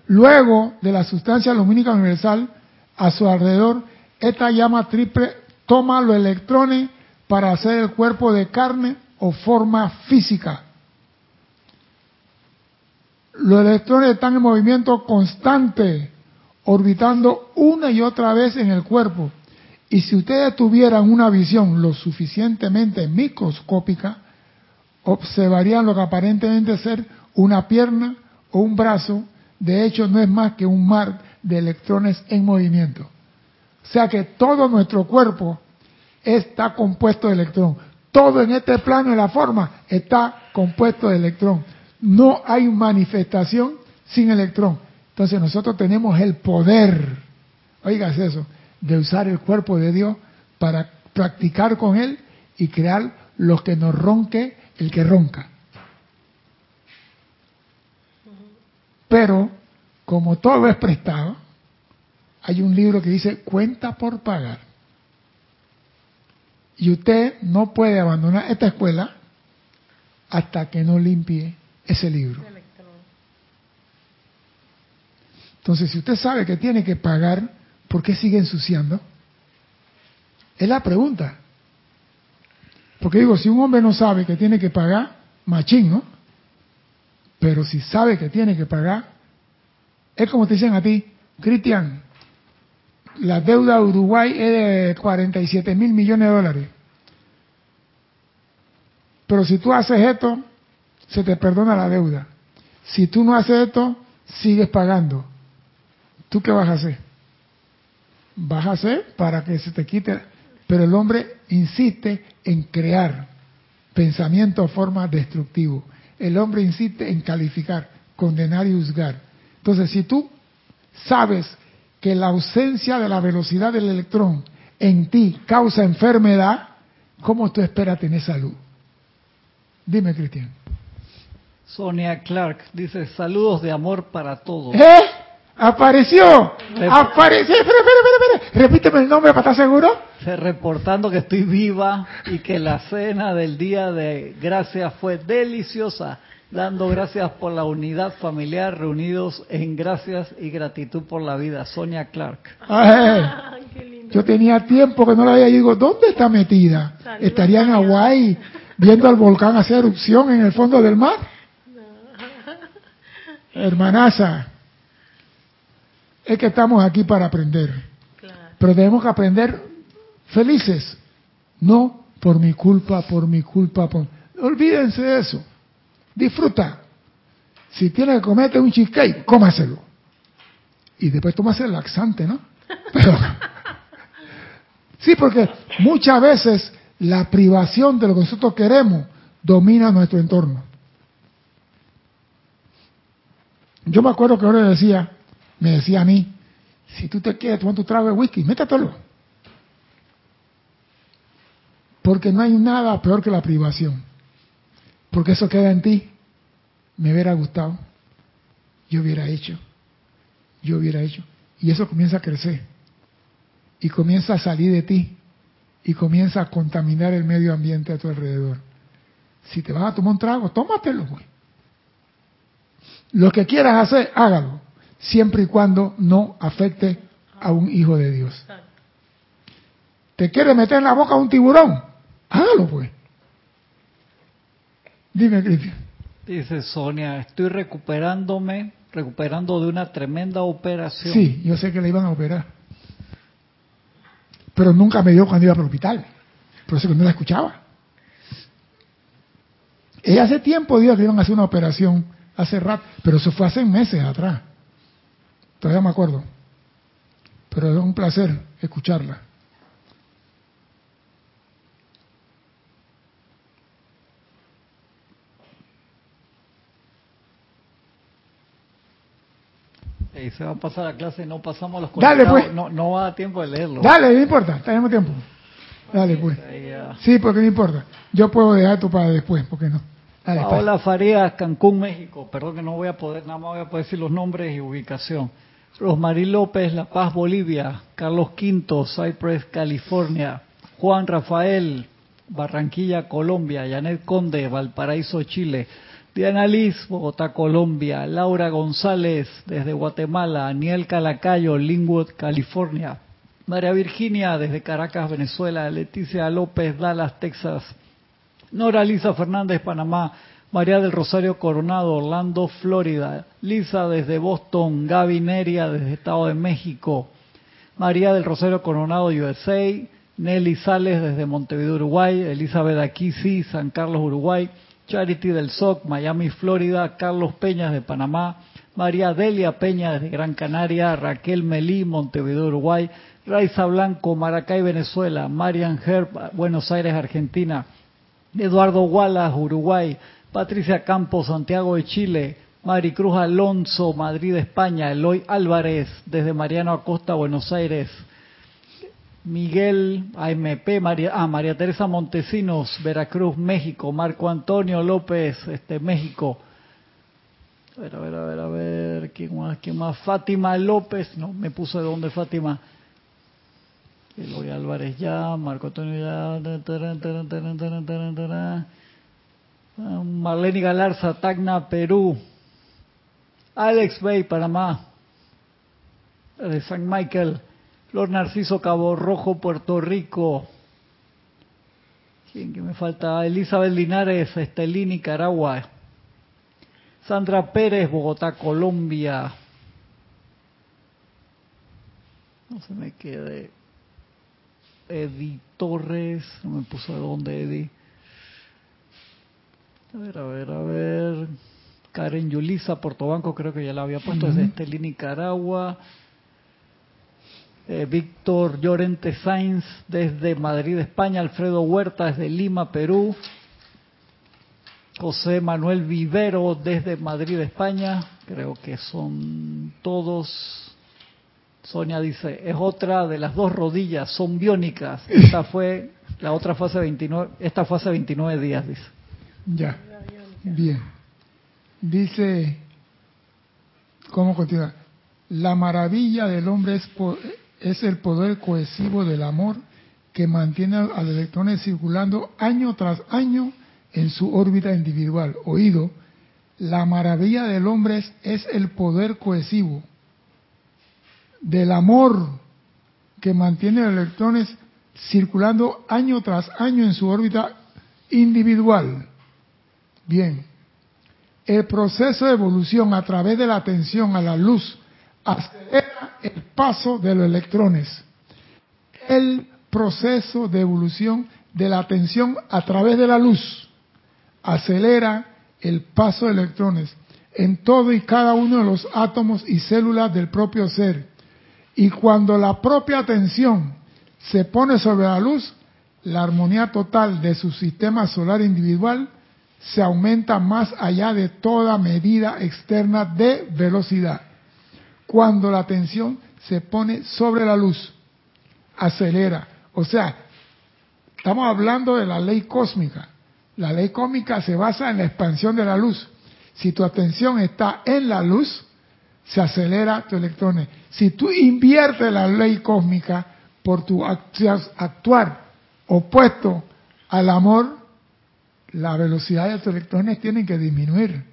Luego de la sustancia lumínica universal, a su alrededor, esta llama triple toma los electrones para hacer el cuerpo de carne o forma física. Los electrones están en movimiento constante, orbitando una y otra vez en el cuerpo. Y si ustedes tuvieran una visión lo suficientemente microscópica, observarían lo que aparentemente ser una pierna o un brazo. De hecho, no es más que un mar de electrones en movimiento. O sea que todo nuestro cuerpo está compuesto de electrones Todo en este plano de la forma está compuesto de electrón. No hay manifestación sin electrón. Entonces nosotros tenemos el poder, oigas eso, de usar el cuerpo de Dios para practicar con él y crear lo que nos ronque el que ronca. Pero, como todo es prestado, hay un libro que dice cuenta por pagar. Y usted no puede abandonar esta escuela hasta que no limpie ese libro. Entonces, si usted sabe que tiene que pagar, ¿por qué sigue ensuciando? Es la pregunta. Porque digo, si un hombre no sabe que tiene que pagar, machín, ¿no? Pero si sabe que tiene que pagar, es como te dicen a ti, Cristian, la deuda de Uruguay es de 47 mil millones de dólares. Pero si tú haces esto, se te perdona la deuda. Si tú no haces esto, sigues pagando. ¿Tú qué vas a hacer? Vas a hacer para que se te quite. Pero el hombre insiste en crear pensamiento o forma destructivo. El hombre insiste en calificar, condenar y juzgar. Entonces, si tú sabes que la ausencia de la velocidad del electrón en ti causa enfermedad, ¿cómo tú esperas tener salud? Dime, Cristian. Sonia Clark dice, saludos de amor para todos. ¿Eh? Apareció. Apareció. Espera, espera, espera, Repíteme el nombre para estar seguro. Reportando que estoy viva y que la cena del día de gracias fue deliciosa. Dando gracias por la unidad familiar, reunidos en gracias y gratitud por la vida. Sonia Clark. yo tenía tiempo que no la veía digo, ¿dónde está metida? ¿Estaría en Hawái viendo al volcán hacer erupción en el fondo del mar? Hermanaza, es que estamos aquí para aprender. Pero tenemos que aprender felices, no por mi culpa, por mi culpa. Por... Olvídense de eso. Disfruta. Si tiene que comerte un cheesecake, cómaselo. Y después tómase el laxante, ¿no? Pero, sí, porque muchas veces la privación de lo que nosotros queremos domina nuestro entorno. Yo me acuerdo que ahora decía, me decía a mí, si tú te quieres tomar tu trago de whisky, métetelo. Porque no hay nada peor que la privación. Porque eso queda en ti. Me hubiera gustado. Yo hubiera hecho. Yo hubiera hecho. Y eso comienza a crecer. Y comienza a salir de ti. Y comienza a contaminar el medio ambiente a tu alrededor. Si te vas a tomar un trago, tómatelo, güey. Lo que quieras hacer, hágalo siempre y cuando no afecte a un hijo de Dios. ¿Te quiere meter en la boca un tiburón? Hágalo pues. Dime, Cristian. Dice Sonia, estoy recuperándome, recuperando de una tremenda operación. Sí, yo sé que le iban a operar. Pero nunca me dio cuando iba el hospital. Por eso que no la escuchaba. Ella hace tiempo dijo que iban a hacer una operación, hace rato, pero eso fue hace meses atrás. Todavía me acuerdo. Pero es un placer escucharla. Y se va a pasar la clase, no pasamos los Dale, pues. no, no va a tiempo de leerlo. Dale, no importa, tenemos tiempo. Dale, pues. Sí, porque no importa. Yo puedo dejar esto para después, porque no. Dale, Paola Farías, Cancún, México. Perdón que no voy a poder, nada más voy a poder decir los nombres y ubicación. Rosmarí López, La Paz, Bolivia. Carlos Quinto, Cypress, California. Juan Rafael, Barranquilla, Colombia. Janet Conde, Valparaíso, Chile. Diana Liz, Bogotá, Colombia. Laura González, desde Guatemala. Aniel Calacayo, Linwood, California. María Virginia, desde Caracas, Venezuela. Leticia López, Dallas, Texas. Nora Lisa Fernández, Panamá. María del Rosario Coronado, Orlando, Florida. Lisa desde Boston. Gaby Neria desde Estado de México. María del Rosario Coronado, USA. Nelly Sales desde Montevideo, Uruguay. Elizabeth Aquisi, San Carlos, Uruguay. Charity del SOC, Miami, Florida. Carlos Peñas de Panamá. María Delia Peña desde Gran Canaria. Raquel Melí, Montevideo, Uruguay. Raiza Blanco, Maracay, Venezuela. Marian Herb, Buenos Aires, Argentina. Eduardo Wallace, Uruguay, Patricia Campos, Santiago de Chile, Maricruz Alonso, Madrid, España, Eloy Álvarez, desde Mariano Acosta, Buenos Aires, Miguel AMP, María, ah, María Teresa Montesinos, Veracruz, México, Marco Antonio López, este México. A ver, a ver, a ver, a ver, ¿quién más? ¿Quién más? Fátima López, no, me puso de dónde Fátima. Eloy Álvarez ya, Marco Antonio ya. Marlene Galarza, Tacna, Perú. Alex Bay, Panamá. De San Michael. Flor Narciso, Cabo Rojo, Puerto Rico. ¿Quién que me falta? Elizabeth Linares, Estelín, Nicaragua. Sandra Pérez, Bogotá, Colombia. No se me quede. Eddie Torres, no me puso de dónde Eddie. A ver, a ver, a ver. Karen Yulisa, Portobanco, creo que ya la había puesto, desde Estelí, Nicaragua. Eh, Víctor Llorente Sainz, desde Madrid, España. Alfredo Huerta, desde Lima, Perú. José Manuel Vivero, desde Madrid, España. Creo que son todos. Sonia dice, es otra de las dos rodillas, son biónicas. Esta fue la otra fase 29, esta fue hace 29 días, dice. Ya. Bien. Dice, ¿cómo continúa? La maravilla del hombre es, es el poder cohesivo del amor que mantiene a los electrones circulando año tras año en su órbita individual. Oído, la maravilla del hombre es, es el poder cohesivo del amor que mantiene a los electrones circulando año tras año en su órbita individual. Bien, el proceso de evolución a través de la atención a la luz acelera el paso de los electrones. El proceso de evolución de la atención a través de la luz acelera el paso de electrones en todo y cada uno de los átomos y células del propio ser. Y cuando la propia atención se pone sobre la luz, la armonía total de su sistema solar individual se aumenta más allá de toda medida externa de velocidad. Cuando la tensión se pone sobre la luz, acelera. O sea, estamos hablando de la ley cósmica. La ley cósmica se basa en la expansión de la luz. Si tu atención está en la luz, se acelera tu electrones. Si tú inviertes la ley cósmica por tu actuar opuesto al amor, la velocidad de tus electrones tiene que disminuir.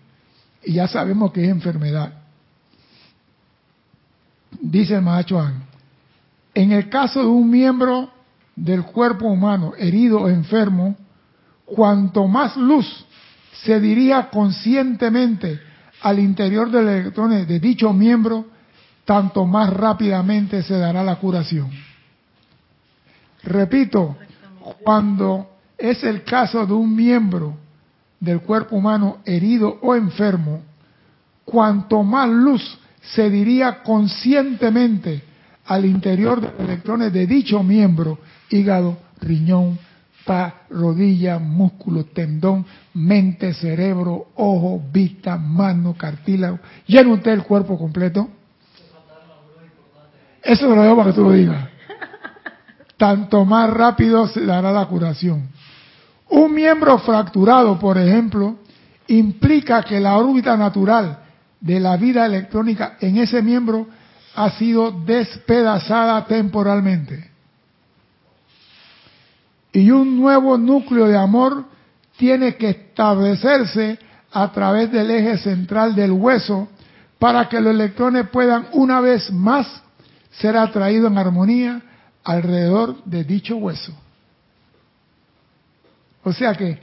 Y ya sabemos que es enfermedad. Dice el Mahachuan, en el caso de un miembro del cuerpo humano herido o enfermo, cuanto más luz se dirija conscientemente al interior de los electrones de dicho miembro, tanto más rápidamente se dará la curación. Repito, cuando es el caso de un miembro del cuerpo humano herido o enfermo, cuanto más luz se diría conscientemente al interior de los electrones de dicho miembro, hígado, riñón, pa, rodilla, músculo, tendón, mente, cerebro, ojo, vista, mano, cartílago, llena usted el cuerpo completo. Eso lo dejo para que tú lo digas. Tanto más rápido se dará la curación. Un miembro fracturado, por ejemplo, implica que la órbita natural de la vida electrónica en ese miembro ha sido despedazada temporalmente. Y un nuevo núcleo de amor tiene que establecerse a través del eje central del hueso para que los electrones puedan una vez más ser atraídos en armonía alrededor de dicho hueso. O sea que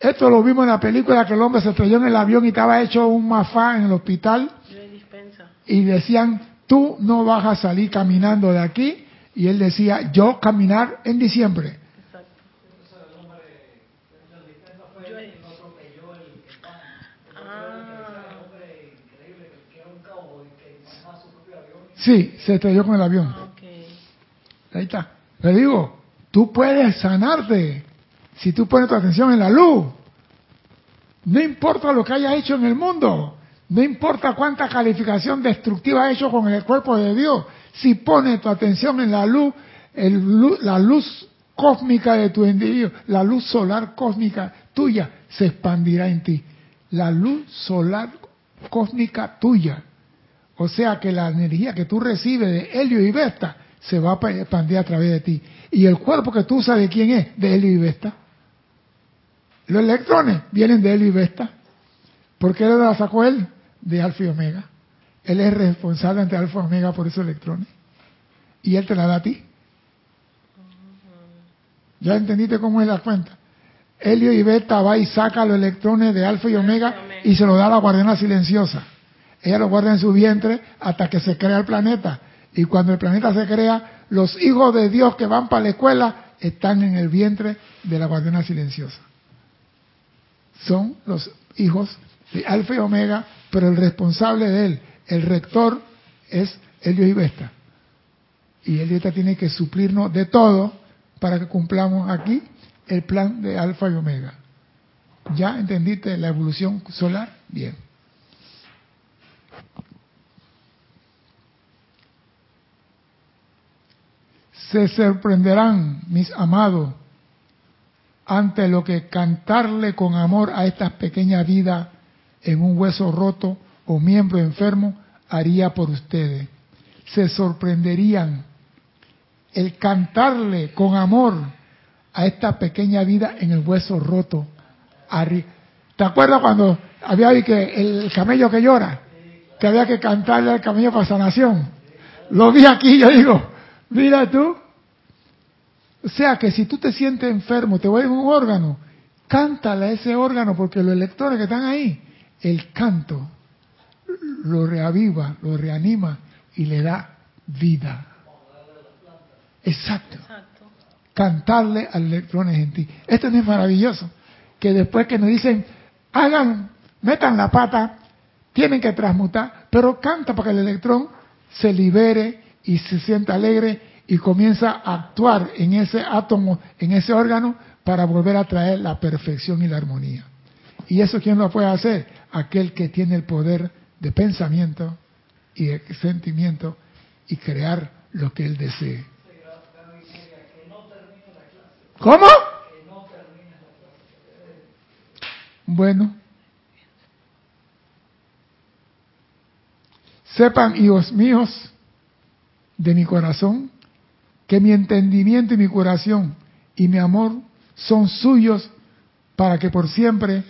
esto lo vimos en la película que el hombre se estrelló en el avión y estaba hecho un mafá en el hospital. Y decían, tú no vas a salir caminando de aquí. Y él decía, yo caminar en diciembre. Sí, se estrelló con el avión. Ahí está. Le digo, tú puedes sanarte Si tú pones tu atención en la luz, no importa lo que haya hecho en el mundo, no importa cuánta calificación destructiva ha hecho con el cuerpo de Dios, si pones tu atención en la luz, la luz cósmica de tu individuo, la luz solar cósmica tuya se expandirá en ti. La luz solar cósmica tuya. O sea que la energía que tú recibes de Helio y Vesta se va a expandir a través de ti. ¿Y el cuerpo que tú usas de quién es? De Helio y Vesta. Los electrones vienen de Helio y Vesta. ¿Por qué lo sacó él? De Alfa y Omega. Él es responsable ante Alfa y Omega por esos electrones. Y él te la da a ti. ¿Ya entendiste cómo es la cuenta? Helio y Beta va y saca los electrones de alfa y omega y se lo da a la guardiana silenciosa. Ella lo guarda en su vientre hasta que se crea el planeta. Y cuando el planeta se crea, los hijos de Dios que van para la escuela están en el vientre de la guardiana silenciosa. Son los hijos de alfa y omega, pero el responsable de él, el rector, es Helio y Vesta. Y Helio Vesta tiene que suplirnos de todo para que cumplamos aquí el plan de alfa y omega. ¿Ya entendiste la evolución solar? Bien. Se sorprenderán, mis amados, ante lo que cantarle con amor a esta pequeña vida en un hueso roto o miembro enfermo haría por ustedes. Se sorprenderían el cantarle con amor a esta pequeña vida en el hueso roto. ¿Te acuerdas cuando había que el camello que llora? Que había que cantarle al camello para sanación. Lo vi aquí, yo digo, mira tú. O sea que si tú te sientes enfermo, te voy a un órgano, cántale a ese órgano porque los electrones que están ahí, el canto lo reaviva, lo reanima y le da vida. Exacto. Cantarle al electrones en ti. Esto no es maravilloso. Que después que nos dicen, hagan, metan la pata, tienen que transmutar, pero canta para que el electrón se libere y se sienta alegre y comienza a actuar en ese átomo, en ese órgano, para volver a traer la perfección y la armonía. ¿Y eso quién lo puede hacer? Aquel que tiene el poder de pensamiento y de sentimiento y crear lo que él desee. ¿Cómo? Bueno. Sepan, hijos míos, de mi corazón, que mi entendimiento y mi curación y mi amor son suyos para que por siempre